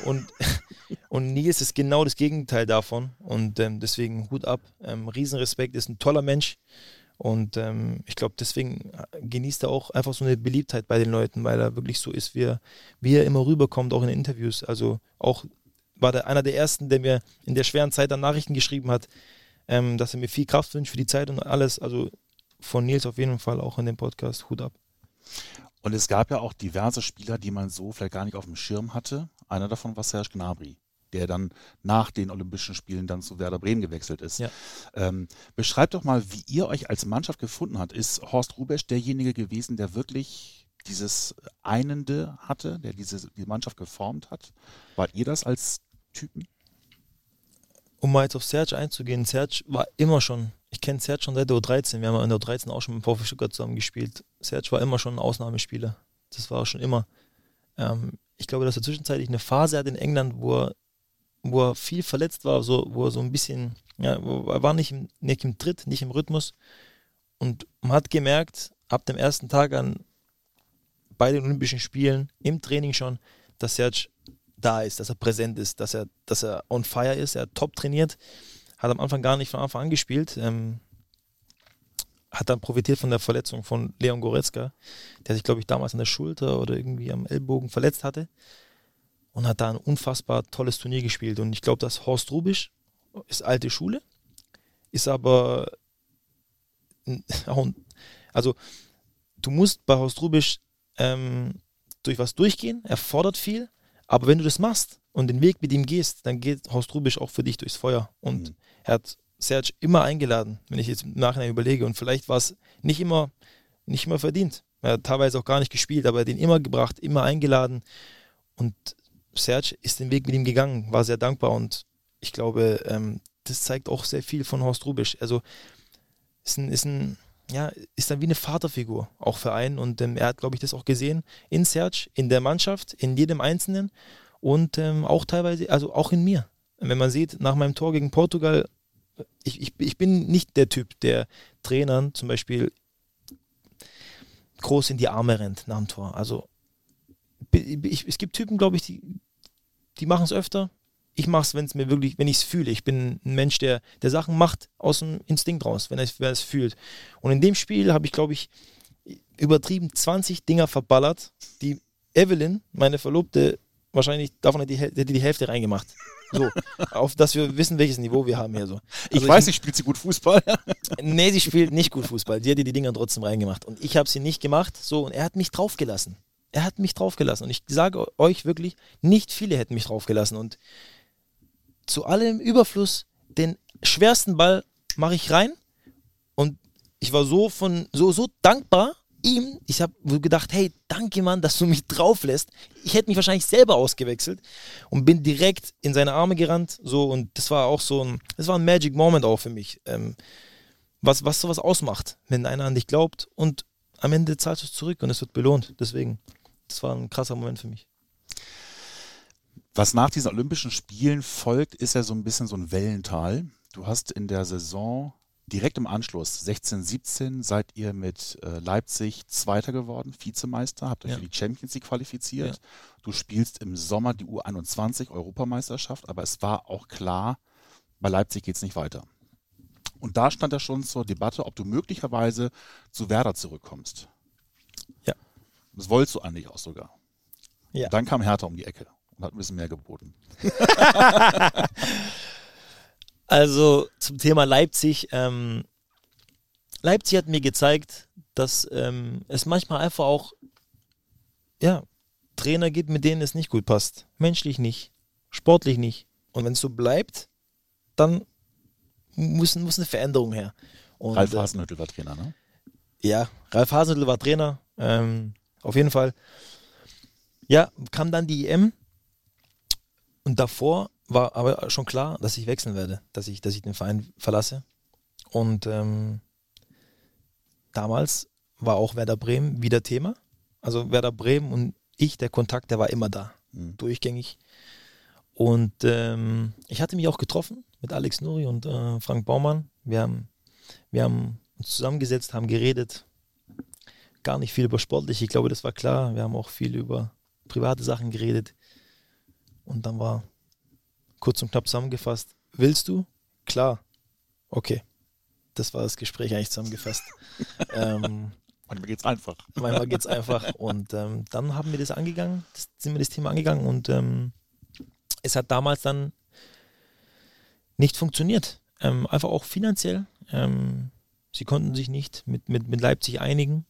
Und, und Nils ist genau das Gegenteil davon und ähm, deswegen Hut ab, ähm, Riesenrespekt, ist ein toller Mensch und ähm, ich glaube, deswegen äh, genießt er auch einfach so eine Beliebtheit bei den Leuten, weil er wirklich so ist, wie er, wie er immer rüberkommt, auch in Interviews. Also auch war der einer der ersten, der mir in der schweren Zeit dann Nachrichten geschrieben hat, ähm, dass er mir viel Kraft wünscht für die Zeit und alles. Also von Nils auf jeden Fall auch in dem Podcast. Hut ab. Und es gab ja auch diverse Spieler, die man so vielleicht gar nicht auf dem Schirm hatte. Einer davon war Serge Gnabry der dann nach den Olympischen Spielen dann zu Werder Bremen gewechselt ist. Ja. Ähm, beschreibt doch mal, wie ihr euch als Mannschaft gefunden habt. Ist Horst Rubesch derjenige gewesen, der wirklich dieses Einende hatte, der diese die Mannschaft geformt hat? Wart ihr das als Typen? Um mal jetzt auf Serge einzugehen, Serge war immer schon, ich kenne Serge schon seit der U13, wir haben in der U13 auch schon mit VfB Stuttgart zusammen gespielt. Serge war immer schon ein Ausnahmespieler. Das war schon immer. Ähm, ich glaube, dass er zwischenzeitlich eine Phase hat in England, wo er wo er viel verletzt war, so, wo er so ein bisschen, ja, er war nicht im, nicht im Tritt, nicht im Rhythmus. Und man hat gemerkt, ab dem ersten Tag an bei den Olympischen Spielen, im Training schon, dass Serge da ist, dass er präsent ist, dass er, dass er on fire ist, er top trainiert, hat am Anfang gar nicht von Anfang an gespielt, ähm, hat dann profitiert von der Verletzung von Leon Goretzka, der sich, glaube ich, damals an der Schulter oder irgendwie am Ellbogen verletzt hatte und hat da ein unfassbar tolles Turnier gespielt. Und ich glaube, dass Horst Rubisch ist alte Schule, ist aber also du musst bei Horst Rubisch ähm, durch was durchgehen, er fordert viel, Aber wenn du das machst und den Weg mit ihm gehst, dann geht Horst Rubisch auch für dich durchs Feuer. Und Mhm. er hat Serge immer eingeladen, wenn ich jetzt im Nachhinein überlege. Und vielleicht war es nicht immer, nicht immer verdient. Er hat teilweise auch gar nicht gespielt, aber er hat ihn immer gebracht, immer eingeladen. Und Serge ist den Weg mit ihm gegangen, war sehr dankbar und ich glaube, ähm, das zeigt auch sehr viel von Horst Rubisch. Also ist ein, ist ein ja, ist dann wie eine Vaterfigur, auch für einen. Und ähm, er hat, glaube ich, das auch gesehen in Serge, in der Mannschaft, in jedem Einzelnen und ähm, auch teilweise, also auch in mir. Wenn man sieht, nach meinem Tor gegen Portugal, ich, ich, ich bin nicht der Typ, der Trainern zum Beispiel groß in die Arme rennt nach dem Tor. Also ich, es gibt Typen, glaube ich, die, die machen es öfter. Ich mache es, wenn es mir wirklich, wenn ich es fühle. Ich bin ein Mensch, der, der Sachen macht aus dem Instinkt raus, wenn er es fühlt. Und in dem Spiel habe ich, glaube ich, übertrieben 20 Dinger verballert, die Evelyn, meine Verlobte, wahrscheinlich davon hätte die, hätte die Hälfte reingemacht. So, auf dass wir wissen, welches Niveau wir haben hier so. Ich Also weiß nicht, spielt sie gut Fußball? Nee, sie spielt nicht gut Fußball. Die hat die Dinger trotzdem reingemacht. Und ich habe sie nicht gemacht. So, und er hat mich draufgelassen. Er hat mich draufgelassen. Und ich sage euch wirklich, nicht viele hätten mich draufgelassen. Und zu allem Überfluss, den schwersten Ball mache ich rein. Und ich war so von, so, so dankbar ihm. Ich habe gedacht, hey, danke Mann, dass du mich drauf lässt. Ich hätte mich wahrscheinlich selber ausgewechselt und bin direkt in seine Arme gerannt. So, und das war auch so ein, das war ein Magic Moment auch für mich. Ähm, was, was sowas ausmacht, wenn einer an dich glaubt und am Ende zahlst du es zurück und es wird belohnt. Deswegen, das war ein krasser Moment für mich. Was nach diesen Olympischen Spielen folgt, ist ja so ein bisschen so ein Wellental. Du hast in der Saison direkt im Anschluss, 16, 17, seid ihr mit äh, Leipzig Zweiter geworden, Vizemeister, habt euch Ja. für die Champions League qualifiziert. Ja. Du spielst im Sommer die U21 Europameisterschaft, aber es war auch klar, bei Leipzig geht es nicht weiter. Und da stand ja schon zur Debatte, ob du möglicherweise zu Werder zurückkommst. Ja. Das wolltest du eigentlich auch sogar. Ja. Dann kam Hertha um die Ecke und hat ein bisschen mehr geboten. Also zum Thema Leipzig. Ähm, Leipzig hat mir gezeigt, dass ähm, es manchmal einfach auch ja, Trainer gibt, mit denen es nicht gut passt. Menschlich nicht, sportlich nicht. Und wenn es so bleibt, dann muss, muss eine Veränderung her. Und, Ralf äh, Hasenhüttl war Trainer, ne? Ja, Ralf Hasenhüttl war Trainer. Ähm, auf jeden Fall. Ja, kam dann die EM. Und davor war aber schon klar, dass ich wechseln werde, dass ich, dass ich den Verein verlasse. Und ähm, damals war auch Werder Bremen wieder Thema. Also Werder Bremen und ich, der Kontakt, der war immer da, Mhm. durchgängig. Und ähm, ich hatte mich auch getroffen mit Alex Nuri und äh, Frank Baumann. Wir haben, wir haben uns zusammengesetzt, haben geredet. Gar nicht viel über sportlich, ich glaube, das war klar. Wir haben auch viel über private Sachen geredet. Und dann war kurz und knapp zusammengefasst, willst du? Klar. Okay. Das war das Gespräch eigentlich zusammengefasst. ähm, Manchmal geht's einfach. Manchmal geht es einfach. Und ähm, dann haben wir das angegangen, das, sind wir das Thema angegangen und ähm, es hat damals dann nicht funktioniert. Ähm, einfach auch finanziell. Ähm, sie konnten sich nicht mit, mit, mit Leipzig einigen,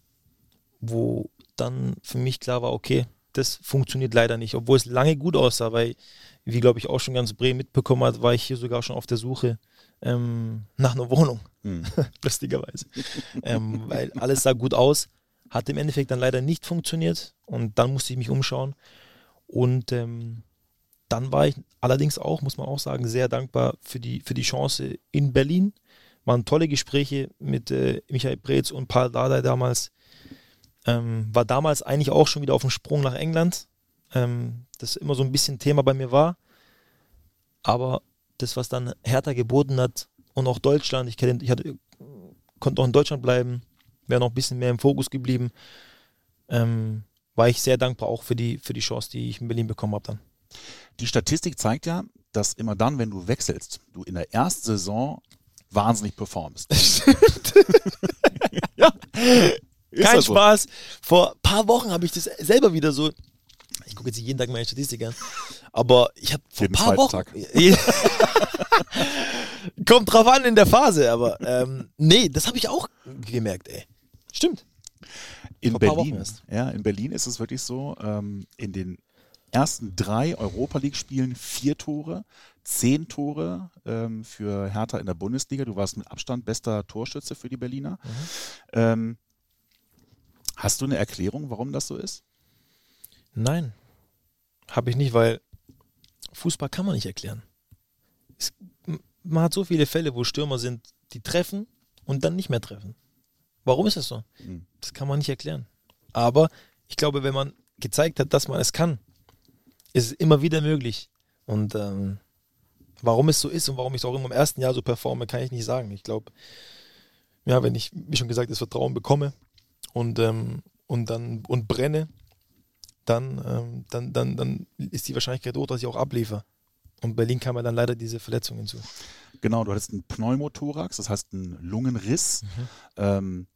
wo dann für mich klar war, okay, das funktioniert leider nicht, obwohl es lange gut aussah, weil, wie glaube ich auch schon ganz Bremen mitbekommen hat, war ich hier sogar schon auf der Suche ähm, nach einer Wohnung Mhm. lustigerweise. ähm, weil alles sah gut aus, hat im Endeffekt dann leider nicht funktioniert und dann musste ich mich umschauen. Und ähm, dann war ich allerdings auch, muss man auch sagen, sehr dankbar für die, für die Chance in Berlin. Waren tolle Gespräche mit äh, Michael Preetz und Paul Dardai damals. Ähm, war damals eigentlich auch schon wieder auf dem Sprung nach England. Ähm, das immer so ein bisschen Thema bei mir war. Aber das, was dann Hertha geboten hat und auch Deutschland, ich, kenn, ich hatte, konnte auch in Deutschland bleiben, wäre noch ein bisschen mehr im Fokus geblieben, ähm, war ich sehr dankbar auch für die, für die Chance, die ich in Berlin bekommen habe dann. Die Statistik zeigt ja, dass immer dann, wenn du wechselst, du in der ersten Saison wahnsinnig performst. ja, kein so? Spaß. Vor ein paar Wochen habe ich das selber wieder so. Ich gucke jetzt jeden Tag meine Statistik an, aber ich habe vor ein paar Wochen. Kommt drauf an in der Phase, aber ähm, nee, das habe ich auch gemerkt, ey. Stimmt. In Berlin, ja, in Berlin ist es wirklich so, ähm, in den ersten drei Europa League-Spielen vier Tore, zehn Tore ähm, für Hertha in der Bundesliga. Du warst mit Abstand bester Torschütze für die Berliner. Mhm. Ähm, hast du eine Erklärung, warum das so ist? Nein, habe ich nicht, weil Fußball kann man nicht erklären. Es, man hat so viele Fälle, wo Stürmer sind, die treffen und dann nicht mehr treffen. Warum ist das so? Mhm. Das kann man nicht erklären. Aber ich glaube, wenn man gezeigt hat, dass man es kann, ist es immer wieder möglich. Und ähm, warum es so ist und warum ich es auch immer im ersten Jahr so performe, kann ich nicht sagen. Ich glaube, ja, wenn ich, wie schon gesagt, das Vertrauen bekomme und, ähm, und dann und brenne, dann, ähm, dann, dann, dann ist die Wahrscheinlichkeit hoch, dass ich auch abliefere. Und Berlin kam ja dann leider diese Verletzung hinzu. Genau, du hattest einen Pneumothorax, das heißt einen Lungenriss. Mhm. Ähm,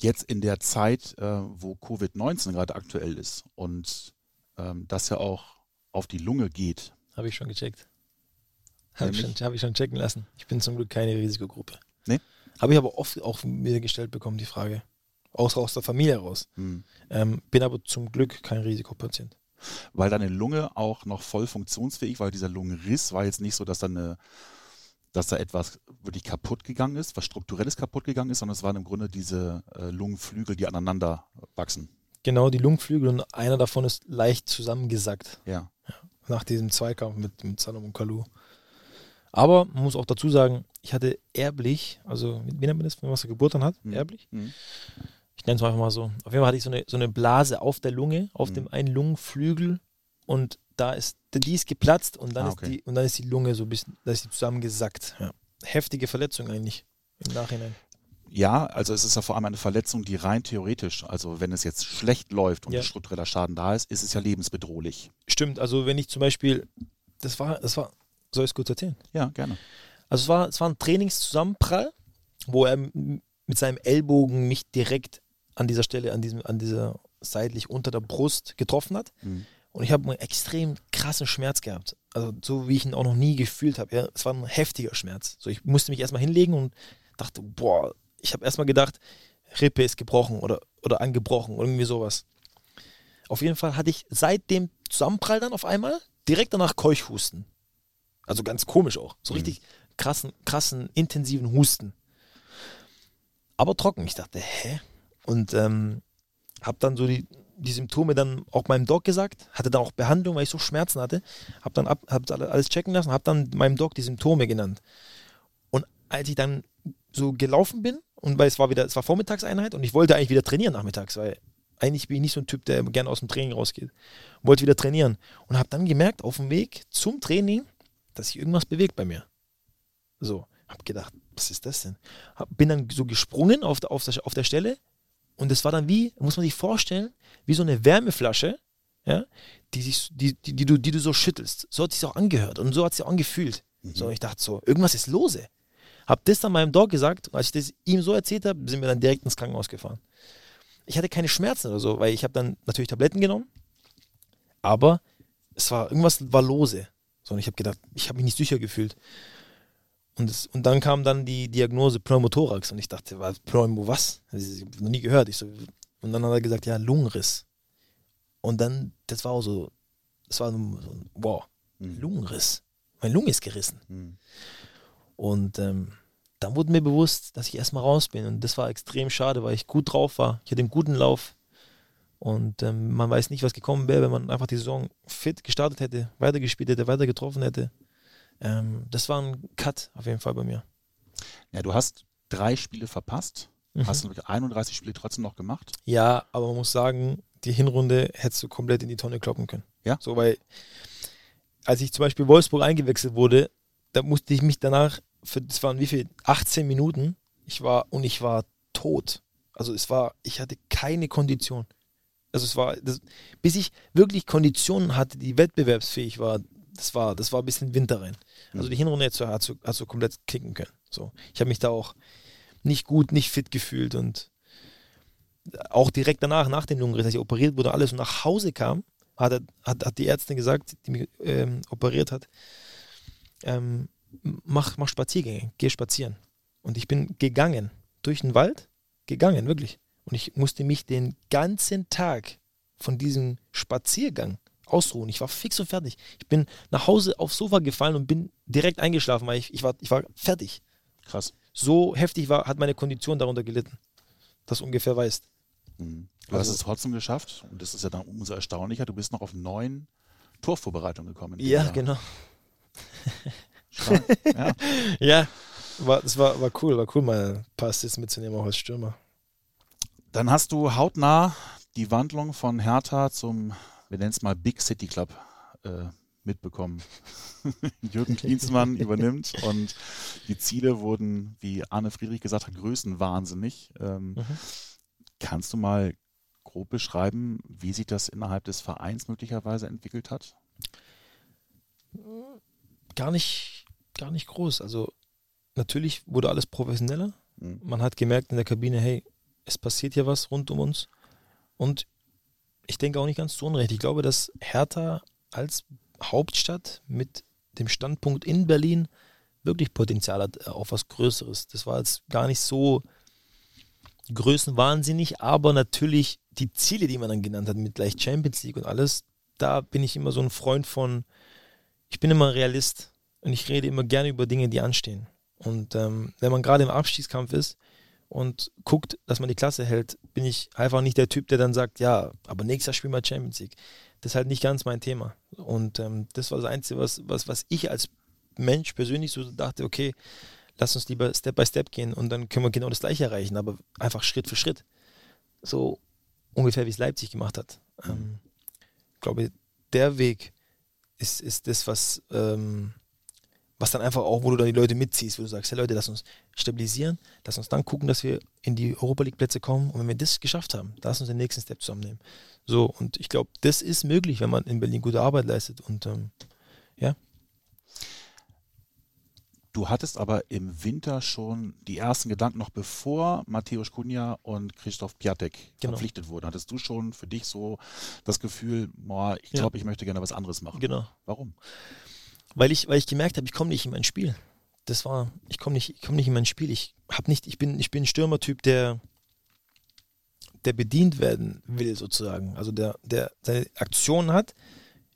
jetzt in der Zeit, äh, wo Covid-19 gerade aktuell ist und ähm, das ja auch auf die Lunge geht. Habe ich schon gecheckt. Habe ich, schon, hab ich schon checken lassen. Ich bin zum Glück keine Risikogruppe. Nee? Habe ich aber oft auch mir gestellt bekommen, die Frage. Aus, aus der Familie raus. Hm. Ähm, bin aber zum Glück kein Risikopatient. Weil deine Lunge auch noch voll funktionsfähig, weil dieser Lungenriss war jetzt nicht so, dass da eine dass da etwas wirklich kaputt gegangen ist, was strukturelles kaputt gegangen ist, sondern es waren im Grunde diese äh, Lungenflügel, die aneinander wachsen. Genau, die Lungenflügel und einer davon ist leicht zusammengesackt. Ja. ja nach diesem Zweikampf mit, mit Salomon Kalou. Aber man muss auch dazu sagen, ich hatte erblich, also wie nennt man das, wenn man so Geburt dann hat? Mhm. Erblich? Mhm. Ich nenne es einfach mal so. Auf jeden Fall hatte ich so eine, so eine Blase auf der Lunge, auf mhm. dem einen Lungenflügel und da ist, die ist geplatzt und dann, ah, okay. ist, die, und dann ist die Lunge so ein bisschen, da ist die zusammengesackt. Ja. Heftige Verletzung eigentlich im Nachhinein. Ja, also es ist ja vor allem eine Verletzung, die rein theoretisch, also wenn es jetzt schlecht läuft und ja. struktureller Schaden da ist, ist es ja lebensbedrohlich. Stimmt, also wenn ich zum Beispiel, das war, das war, soll ich es kurz erzählen? Ja, gerne. Also es war, es war ein Trainingszusammenprall, wo er mit seinem Ellbogen mich direkt an dieser Stelle, an diesem, an dieser seitlich unter der Brust getroffen hat. Mhm. Und ich habe einen extrem krassen Schmerz gehabt. Also so wie ich ihn auch noch nie gefühlt habe. Ja, es war ein heftiger Schmerz. So, ich musste mich erstmal hinlegen und dachte, boah, ich habe erstmal gedacht, Rippe ist gebrochen oder, oder angebrochen oder irgendwie sowas. Auf jeden Fall hatte ich seit dem Zusammenprall dann auf einmal direkt danach Keuchhusten. Also ganz komisch auch. So mhm. richtig krassen, krassen, intensiven Husten. Aber trocken. Ich dachte, hä? Und ähm, habe dann so die, die Symptome dann auch meinem Doc gesagt, hatte dann auch Behandlung, weil ich so Schmerzen hatte, habe dann ab, hab alles checken lassen, habe dann meinem Doc die Symptome genannt. Und als ich dann so gelaufen bin, und weil es war wieder, es war Vormittagseinheit und ich wollte eigentlich wieder trainieren nachmittags, weil eigentlich bin ich nicht so ein Typ, der gerne aus dem Training rausgeht. Wollte wieder trainieren. Und habe dann gemerkt, auf dem Weg zum Training, dass sich irgendwas bewegt bei mir. So, habe gedacht, was ist das denn? Hab, bin dann so gesprungen auf der, auf, der, auf der Stelle und es war dann wie, muss man sich vorstellen, wie so eine Wärmeflasche, ja, die, sich, die, die, die, du, die du so schüttelst. So hat es sich auch angehört und so hat es sich auch angefühlt. Mhm. So, ich dachte so, irgendwas ist lose. Hab das dann meinem Dog gesagt und als ich das ihm so erzählt habe, sind wir dann direkt ins Krankenhaus gefahren. Ich hatte keine Schmerzen oder so, weil ich habe dann natürlich Tabletten genommen, aber es war irgendwas war lose. So, und ich habe gedacht, ich habe mich nicht sicher gefühlt. Und, es, und dann kam dann die Diagnose Pneumothorax und ich dachte, was, Pneumo was? Das ich noch nie gehört. Ich so, und dann hat er gesagt, ja, Lungenriss. Und dann, das war auch so, das war so ein, wow, mhm. Lungenriss. Meine Lunge ist gerissen. Mhm. Und ähm, dann wurde mir bewusst, dass ich erstmal raus bin. Und das war extrem schade, weil ich gut drauf war. Ich hatte einen guten Lauf. Und ähm, man weiß nicht, was gekommen wäre, wenn man einfach die Saison fit gestartet hätte, weitergespielt hätte, weiter getroffen hätte. Ähm, das war ein Cut auf jeden Fall bei mir. Ja, du hast drei Spiele verpasst. Mhm. Hast du 31 Spiele trotzdem noch gemacht? Ja, aber man muss sagen, die Hinrunde hättest du komplett in die Tonne kloppen können. Ja. So, weil als ich zum Beispiel Wolfsburg eingewechselt wurde, da musste ich mich danach für, das waren wie viel? 18 Minuten. Ich war, und ich war tot. Also es war, ich hatte keine Kondition. Also es war, das, bis ich wirklich Konditionen hatte, die wettbewerbsfähig war, das war, das war ein bisschen Winter rein. Also mhm. die Hinrunde jetzt hat so, hat so komplett kicken können. So. Ich habe mich da auch nicht gut, nicht fit gefühlt und auch direkt danach, nach dem Lungenriss, als ich operiert wurde, alles und nach Hause kam, hat, hat, hat die Ärztin gesagt, die mich ähm, operiert hat, ähm, mach, mach Spaziergänge, geh spazieren. Und ich bin gegangen durch den Wald, gegangen, wirklich. Und ich musste mich den ganzen Tag von diesem Spaziergang ausruhen. Ich war fix und fertig. Ich bin nach Hause aufs Sofa gefallen und bin direkt eingeschlafen, weil ich, ich, war, ich war fertig. Krass. So heftig war, hat meine Kondition darunter gelitten. Das ungefähr weißt. Mhm. Du also, hast es trotzdem geschafft und das ist ja dann umso erstaunlicher. Du bist noch auf neun Torvorbereitungen gekommen. Ja, Jahr. genau. ja. ja, war, das war, war cool, war cool, mal ein paar Assists mitzunehmen, auch als Stürmer. Dann hast du hautnah die Wandlung von Hertha zum, wir nennen es mal Big City Club, äh, mitbekommen. Jürgen Klinsmann übernimmt und die Ziele wurden, wie Arne Friedrich gesagt hat, größenwahnsinnig. Ähm, mhm. Kannst du mal grob beschreiben, wie sich das innerhalb des Vereins möglicherweise entwickelt hat? Gar nicht, gar nicht groß. Also natürlich wurde alles professioneller. Mhm. Man hat gemerkt in der Kabine, hey, es passiert hier was rund um uns. Und ich denke auch nicht ganz zu Unrecht. Ich glaube, dass Hertha als Hauptstadt mit dem Standpunkt in Berlin wirklich Potenzial hat äh, auf was Größeres. Das war jetzt gar nicht so größenwahnsinnig, aber natürlich die Ziele, die man dann genannt hat, mit gleich Champions League und alles, da bin ich immer so ein Freund von, ich bin immer Realist und ich rede immer gerne über Dinge, die anstehen. Und ähm, wenn man gerade im Abstiegskampf ist und guckt, dass man die Klasse hält, bin ich einfach nicht der Typ, der dann sagt, ja, aber nächstes Jahr spielen wir Champions League. Das ist halt nicht ganz mein Thema. Und ähm, das war das Einzige, was, was, was ich als Mensch persönlich so dachte, okay, lass uns lieber Step by Step gehen und dann können wir genau das gleiche erreichen, aber einfach Schritt für Schritt. So ungefähr wie es Leipzig gemacht hat. Ähm, ich glaube, der Weg ist, ist das, was, ähm, was dann einfach auch, wo du dann die Leute mitziehst, wo du sagst, hey Leute, lass uns stabilisieren, lass uns dann gucken, dass wir in die Europa League Plätze kommen und wenn wir das geschafft haben, lass uns den nächsten Step zusammennehmen. So, und ich glaube, das ist möglich, wenn man in Berlin gute Arbeit leistet und ähm, ja. Du hattest aber im Winter schon die ersten Gedanken, noch bevor Matthäus Kunja und Christoph Piatek genau. verpflichtet wurden. Hattest du schon für dich so das Gefühl, boah, ich glaube, ja. ich möchte gerne was anderes machen? Genau. Warum? Weil ich, weil ich gemerkt habe, ich komme nicht in mein Spiel. Das war, ich komme nicht, ich nicht in mein Spiel. Ich habe nicht, ich bin, ich bin ein Stürmertyp, der, der bedient werden will, sozusagen. Also der, der seine Aktionen hat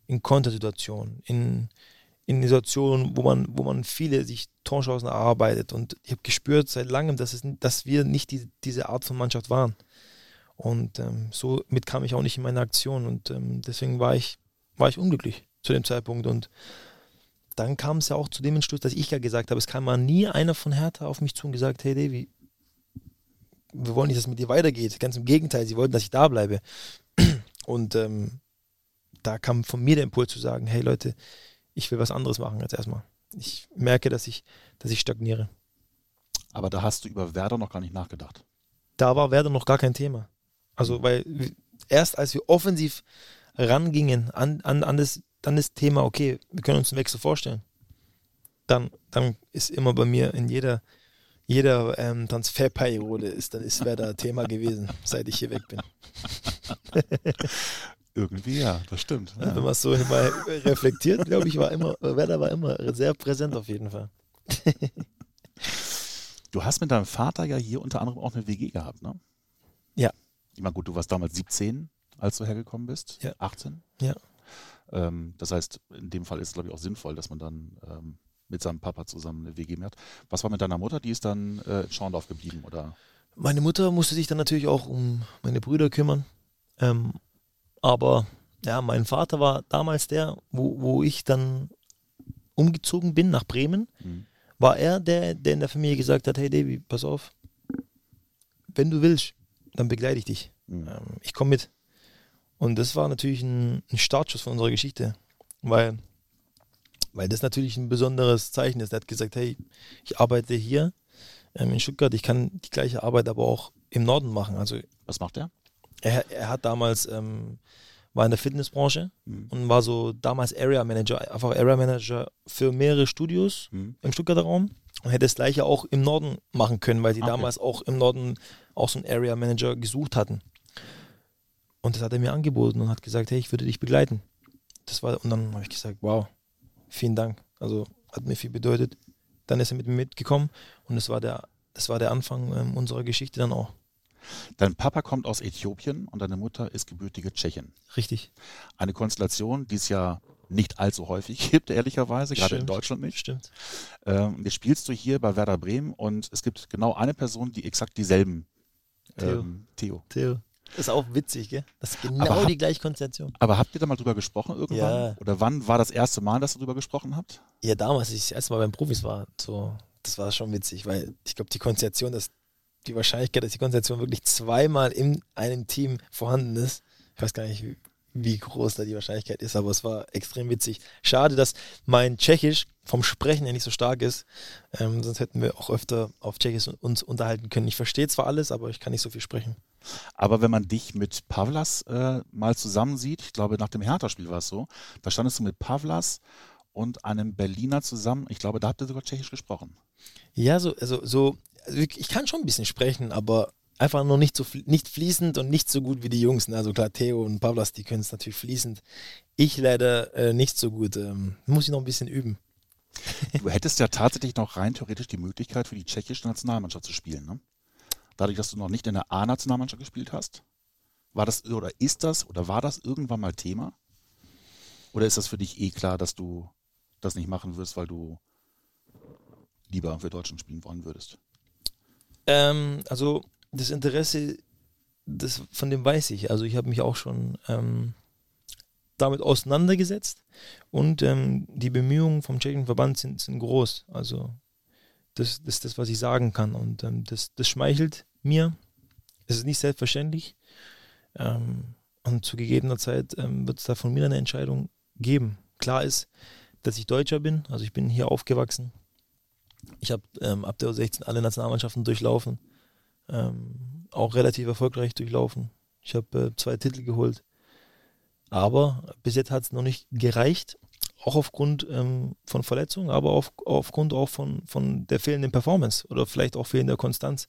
in Kontersituationen, in in Situationen, wo man, wo man viele sich Torchancen erarbeitet. Und ich habe gespürt seit langem, dass, es, dass wir nicht die, diese Art von Mannschaft waren. Und ähm, somit kam ich auch nicht in meine Aktion. Und ähm, deswegen war ich, war ich unglücklich zu dem Zeitpunkt. Und dann kam es ja auch zu dem Entschluss, dass ich ja gesagt habe, es kam mal nie einer von Hertha auf mich zu und gesagt, hey Davy, wir wollen nicht, dass es mit dir weitergeht. Ganz im Gegenteil, sie wollten, dass ich da bleibe. Und ähm, da kam von mir der Impuls zu sagen, hey Leute, ich will was anderes machen jetzt erstmal. Ich merke, dass ich, dass ich stagniere. Aber da hast du über Werder noch gar nicht nachgedacht. Da war Werder noch gar kein Thema. Also, weil erst als wir offensiv rangingen an, an, an, das, an das Thema, okay, wir können uns einen Wechsel vorstellen, dann, dann ist immer bei mir in jeder, jeder ähm, Transferperiode ist, dann ist Werder Thema gewesen, seit ich hier weg bin. Irgendwie ja, das stimmt. Ja. Wenn man es so mal reflektiert, glaube ich, war immer, Werder war immer sehr präsent auf jeden Fall. du hast mit deinem Vater ja hier unter anderem auch eine WG gehabt, ne? Ja. Ich meine, gut, du warst damals 17, als du hergekommen bist. Ja. 18. Ja. Ähm, das heißt, in dem Fall ist es, glaube ich, auch sinnvoll, dass man dann ähm, mit seinem Papa zusammen eine WG hat. Was war mit deiner Mutter? Die ist dann äh, in Schorndorf geblieben, oder? Meine Mutter musste sich dann natürlich auch um meine Brüder kümmern. Ähm, aber ja, mein Vater war damals der, wo, wo ich dann umgezogen bin nach Bremen, mhm. war er der, der in der Familie gesagt hat, hey Davy, pass auf, wenn du willst, dann begleite ich dich. Mhm. Ähm, ich komme mit. Und das war natürlich ein, ein, Startschuss von unserer Geschichte, weil, weil das natürlich ein besonderes Zeichen ist. Er hat gesagt, hey, ich arbeite hier ähm, in Stuttgart, ich kann die gleiche Arbeit aber auch im Norden machen. Also, Was macht er? Er, er hat damals, ähm, war in der Fitnessbranche mhm. und war so damals Area Manager, einfach Area Manager für mehrere Studios mhm. im Stuttgarter Raum und hätte das gleiche auch im Norden machen können, weil sie okay. damals auch im Norden auch so einen Area Manager gesucht hatten. Und das hat er mir angeboten und hat gesagt, hey, ich würde dich begleiten. Das war, und dann habe ich gesagt, wow, vielen Dank. Also hat mir viel bedeutet. Dann ist er mit mir mitgekommen und das war der, das war der Anfang ähm, unserer Geschichte dann auch. Dein Papa kommt aus Äthiopien und deine Mutter ist gebürtige Tschechin. Richtig. Eine Konstellation, die es ja nicht allzu häufig gibt, ehrlicherweise, gerade in Stimmt. Deutschland nicht. Stimmt. Ähm, jetzt spielst du hier bei Werder Bremen und es gibt genau eine Person, die exakt dieselben. Theo. Ähm, Theo. Theo. Das ist auch witzig, gell? Das ist Aber genau hab- die gleiche Konstellation. Aber habt ihr da mal drüber gesprochen irgendwann? Ja. Oder wann war das erste Mal, dass ihr drüber gesprochen habt? Ja, damals, als ich das erste Mal beim Profis war, so, das war schon witzig, weil ich glaube, die Konstellation, dass die Wahrscheinlichkeit, dass die Konstellation wirklich zweimal in einem Team vorhanden ist, ich weiß gar nicht, wie, groß da die Wahrscheinlichkeit ist, aber es war extrem witzig. Schade, dass mein Tschechisch vom Sprechen her nicht so stark ist, ähm, sonst hätten wir auch öfter auf Tschechisch uns unterhalten können. Ich verstehe zwar alles, aber ich kann nicht so viel sprechen. Aber wenn man dich mit Pavlas äh, mal zusammensieht, ich glaube, nach dem Hertha-Spiel war es so, da standest du mit Pavlas und einem Berliner zusammen. Ich glaube, da habt ihr sogar Tschechisch gesprochen. Ja, so, also, so, also ich kann schon ein bisschen sprechen, aber einfach nur nicht so nicht fließend und nicht so gut wie die Jungs. ne? Also klar, Theo und Pavlas, die können es natürlich fließend. Ich leider äh, nicht so gut. Ähm, muss ich noch ein bisschen üben. Du hättest ja tatsächlich noch rein theoretisch die Möglichkeit für die tschechische Nationalmannschaft zu spielen. Ne? Dadurch, dass du noch nicht in der A-Nationalmannschaft gespielt hast. War das oder ist das oder war das irgendwann mal Thema? Oder ist das für dich eh klar, dass du das nicht machen wirst, weil du lieber für Deutschland spielen wollen würdest? Ähm, also das Interesse, das, von dem weiß ich. Also ich habe mich auch schon ähm, damit auseinandergesetzt und ähm, die Bemühungen vom tschechischen Verband sind, sind groß. Also das, ist das, was ich sagen kann und ähm, das, das schmeichelt mir. Es ist nicht selbstverständlich ähm, und zu gegebener Zeit ähm, wird es da von mir eine Entscheidung geben. Klar ist, dass ich Deutscher bin, also ich bin hier aufgewachsen. Ich habe ähm, ab der U16 alle Nationalmannschaften durchlaufen, ähm, auch relativ erfolgreich durchlaufen. Ich habe äh, zwei Titel geholt, aber bis jetzt hat es noch nicht gereicht, auch aufgrund ähm, von Verletzungen, aber auf, aufgrund auch von, von der fehlenden Performance oder vielleicht auch fehlender Konstanz.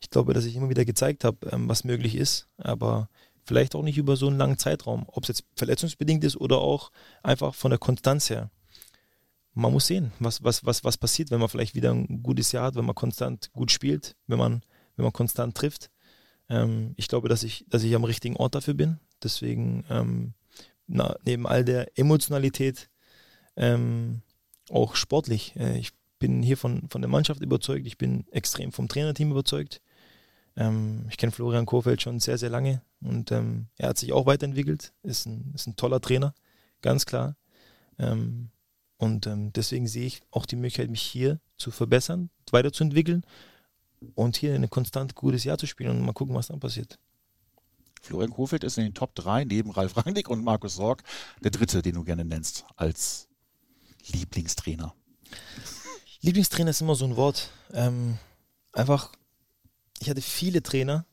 Ich glaube, dass ich immer wieder gezeigt habe, ähm, was möglich ist, aber vielleicht auch nicht über so einen langen Zeitraum, ob es jetzt verletzungsbedingt ist oder auch einfach von der Konstanz her. Man muss sehen, was, was, was, was passiert, wenn man vielleicht wieder ein gutes Jahr hat, wenn man konstant gut spielt, wenn man, wenn man konstant trifft. Ähm, ich glaube, dass ich, dass ich am richtigen Ort dafür bin. Deswegen ähm, na, neben all der Emotionalität ähm, auch sportlich. Äh, ich bin hier von, von der Mannschaft überzeugt, ich bin extrem vom Trainerteam überzeugt. Ähm, ich kenne Florian Kohfeldt schon sehr, sehr lange und ähm, er hat sich auch weiterentwickelt, ist ein, ist ein toller Trainer, ganz klar. Ähm, und deswegen sehe ich auch die Möglichkeit, mich hier zu verbessern, weiterzuentwickeln und hier ein konstant gutes Jahr zu spielen und mal gucken, was dann passiert. Florian Kohfeldt ist in den Top 3 neben Ralf Rangnick und Markus Sorg der dritte, den du gerne nennst als Lieblingstrainer. Lieblingstrainer ist immer so ein Wort. Ähm, einfach, ich hatte viele Trainer,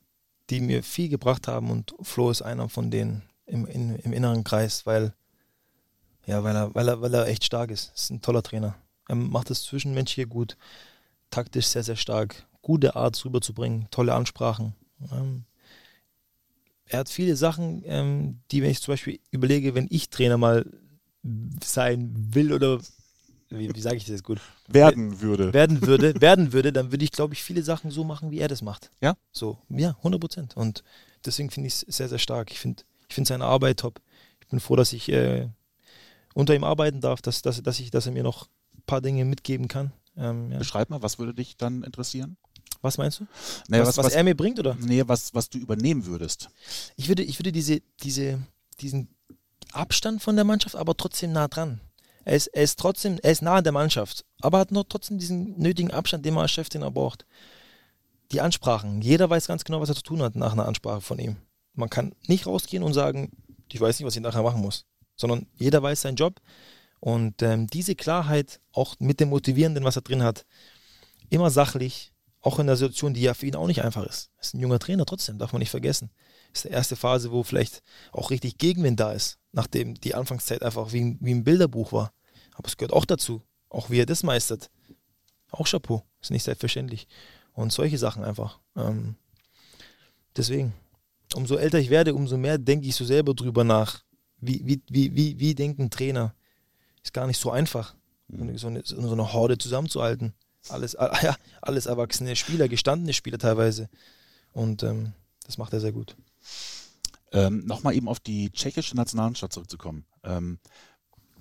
die mir viel gebracht haben und Flo ist einer von denen im, in, im inneren Kreis, weil, ja, weil er, weil er, weil er echt stark ist. Ist ein toller Trainer. Er macht das Zwischenmenschliche gut, taktisch sehr, sehr stark, gute Art rüberzubringen, tolle Ansprachen. Ähm, er hat viele Sachen, ähm, die, wenn ich zum Beispiel überlege, wenn ich Trainer mal sein will oder wie, wie sage ich das jetzt gut? Werden würde. werden würde, werden würde, dann würde ich, glaube ich, viele Sachen so machen, wie er das macht. Ja? So, ja, 100 Prozent. Und deswegen finde ich es sehr, sehr stark. Ich finde ich find seine Arbeit top. Ich bin froh, dass ich äh, unter ihm arbeiten darf, dass, dass, dass, ich, dass er mir noch ein paar Dinge mitgeben kann. Ähm, ja. Beschreib mal, was würde dich dann interessieren? Was meinst du? Naja, was, was, er mir bringt, oder? nee, was, was du übernehmen würdest. Ich würde, ich würde diese, diese, diesen Abstand von der Mannschaft, aber trotzdem nah dran. Er ist, er ist trotzdem, er ist nahe der Mannschaft, aber hat noch trotzdem diesen nötigen Abstand, den man als Cheftrainer braucht. Die Ansprachen. Jeder weiß ganz genau, was er zu tun hat nach einer Ansprache von ihm. Man kann nicht rausgehen und sagen, ich weiß nicht, was ich nachher machen muss, sondern jeder weiß seinen Job. Und ähm, diese Klarheit, auch mit dem Motivierenden, was er drin hat, immer sachlich, auch in der Situation, die ja für ihn auch nicht einfach ist. Ist ein junger Trainer trotzdem, darf man nicht vergessen. Ist die erste Phase, wo vielleicht auch richtig Gegenwind da ist, nachdem die Anfangszeit einfach wie, ein- wie ein Bilderbuch war. Aber es gehört auch dazu, auch wie er das meistert. Auch Chapeau, ist nicht selbstverständlich. Und solche Sachen einfach. Ähm, deswegen, umso älter ich werde, umso mehr denke ich so selber drüber nach. Wie, wie, wie, wie, wie denkt ein Trainer? Ist gar nicht so einfach, so eine, so eine Horde zusammenzuhalten. Alles, ah, ja, alles erwachsene Spieler, gestandene Spieler teilweise. Und ähm, das macht er sehr gut. Ähm, Nochmal eben auf die tschechische Nationalmannschaft zurückzukommen. Ähm,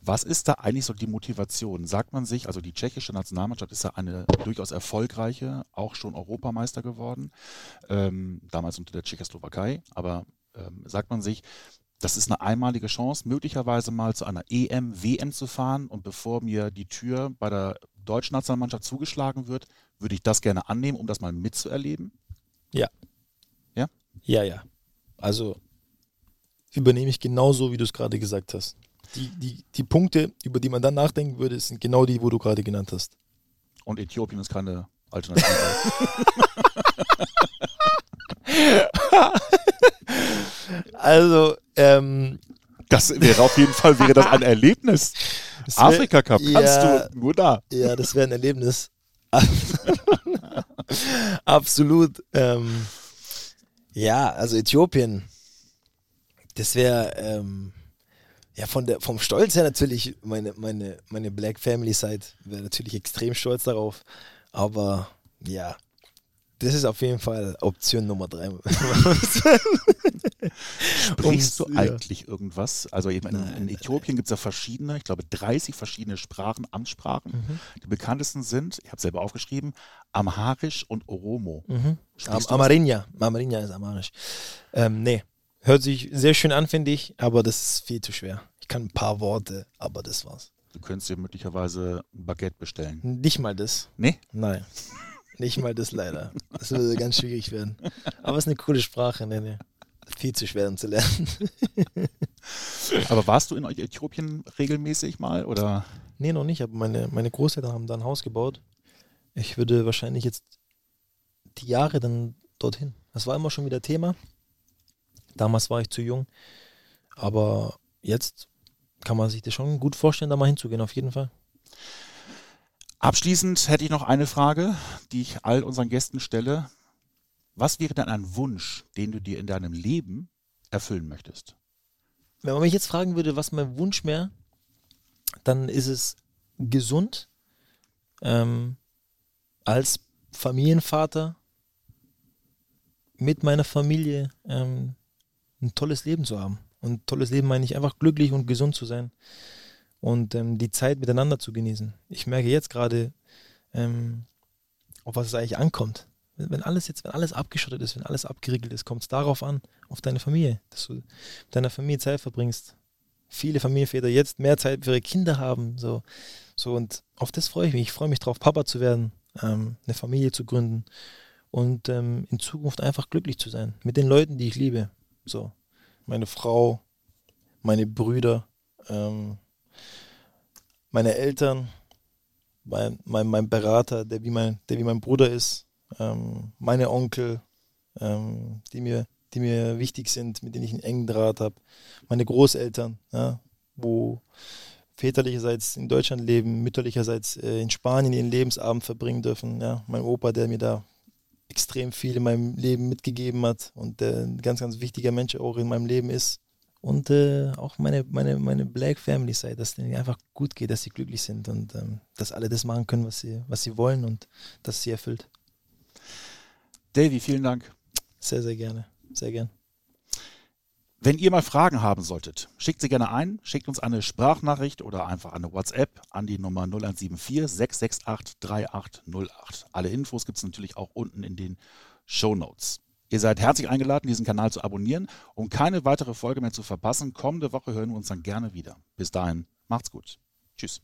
was ist da eigentlich so die Motivation? Sagt man sich, also die tschechische Nationalmannschaft ist ja eine durchaus erfolgreiche, auch schon Europameister geworden, ähm, damals unter der Tschechoslowakei, aber ähm, sagt man sich, das ist eine einmalige Chance, möglicherweise mal zu einer EM, WM zu fahren und bevor mir die Tür bei der deutschen Nationalmannschaft zugeschlagen wird, würde ich das gerne annehmen, um das mal mitzuerleben? Ja. Ja? Ja, ja. Also übernehme ich genauso, wie du es gerade gesagt hast. Die, die, die Punkte, über die man dann nachdenken würde, sind genau die, wo du gerade genannt hast. Und Äthiopien ist keine Alternative. also, ähm, das wäre auf jeden Fall wäre das ein Erlebnis. Afrika Cup kannst ja, du nur da. Ja, das wäre ein Erlebnis. Absolut. Ähm, ja, also Äthiopien, das wäre ähm, ja von der vom Stolz her natürlich meine meine meine Black Family Side wäre natürlich extrem stolz darauf, aber ja, das ist auf jeden Fall Option Nummer drei. Sprichst du eigentlich irgendwas? Also eben in, in Äthiopien gibt es ja verschiedene, ich glaube 30 verschiedene Sprachen, Amtssprachen. Mhm. Die bekanntesten sind, ich habe selber aufgeschrieben, Amharisch und Oromo. Mhm. Am, Amarinja. Amarinja ist Amarisch. Ähm, nee, hört sich sehr schön an, finde ich, aber das ist viel zu schwer. Ich kann ein paar Worte, aber das war's. Du könntest dir möglicherweise ein Baguette bestellen. Nicht mal das. Nee? Nein. Nicht mal das leider. Das würde ganz schwierig werden. Aber es ist eine coole Sprache, nee, nee. Viel zu schwer um zu lernen. Aber warst du in Äthiopien regelmäßig mal oder? Nee, noch nicht, aber meine, meine Großeltern haben da ein Haus gebaut. Ich würde wahrscheinlich jetzt die Jahre dann dorthin. Das war immer schon wieder Thema. Damals war ich zu jung. Aber jetzt kann man sich das schon gut vorstellen, da mal hinzugehen, auf jeden Fall. Abschließend hätte ich noch eine Frage, die ich all unseren Gästen stelle. Was wäre denn ein Wunsch, den du dir in deinem Leben erfüllen möchtest? Wenn man mich jetzt fragen würde, was mein Wunsch wäre, dann ist es gesund, ähm, als Familienvater mit meiner Familie ähm, ein tolles Leben zu haben. Und tolles Leben meine ich einfach glücklich und gesund zu sein und ähm, die Zeit miteinander zu genießen. Ich merke jetzt gerade, ähm, auf was es eigentlich ankommt. Wenn, wenn alles jetzt, wenn alles abgeschottet ist, wenn alles abgeriegelt ist, kommt es darauf an, auf deine Familie, dass du mit deiner Familie Zeit verbringst. Viele Familienväter jetzt mehr Zeit für ihre Kinder haben, so, so und auf das freue ich mich. Ich freue mich drauf, Papa zu werden, ähm, eine Familie zu gründen und ähm, in Zukunft einfach glücklich zu sein mit den Leuten, die ich liebe. So, meine Frau, meine Brüder, ähm, meine Eltern, mein, mein, mein Berater, der wie mein, der wie mein Bruder ist, ähm, meine Onkel, ähm, die, mir, die mir wichtig sind, mit denen ich einen engen Draht habe, meine Großeltern, ja, wo väterlicherseits in Deutschland leben, mütterlicherseits äh, in Spanien ihren Lebensabend verbringen dürfen. Ja. Mein Opa, der mir da extrem viel in meinem Leben mitgegeben hat und der ein ganz, ganz wichtiger Mensch auch in meinem Leben ist. Und äh, auch meine, meine, meine Black Family Side, dass denen einfach gut geht, dass sie glücklich sind und ähm, dass alle das machen können, was sie, was sie wollen und dass sie erfüllt. Davy, vielen Dank. Sehr, sehr gerne. Sehr gern. Wenn ihr mal Fragen haben solltet, schickt sie gerne ein, schickt uns eine Sprachnachricht oder einfach eine WhatsApp an die Nummer 0174 668 3808. Alle Infos gibt es natürlich auch unten in den Show Notes. Ihr seid herzlich eingeladen, diesen Kanal zu abonnieren, um keine weitere Folge mehr zu verpassen. Kommende Woche hören wir uns dann gerne wieder. Bis dahin, macht's gut. Tschüss.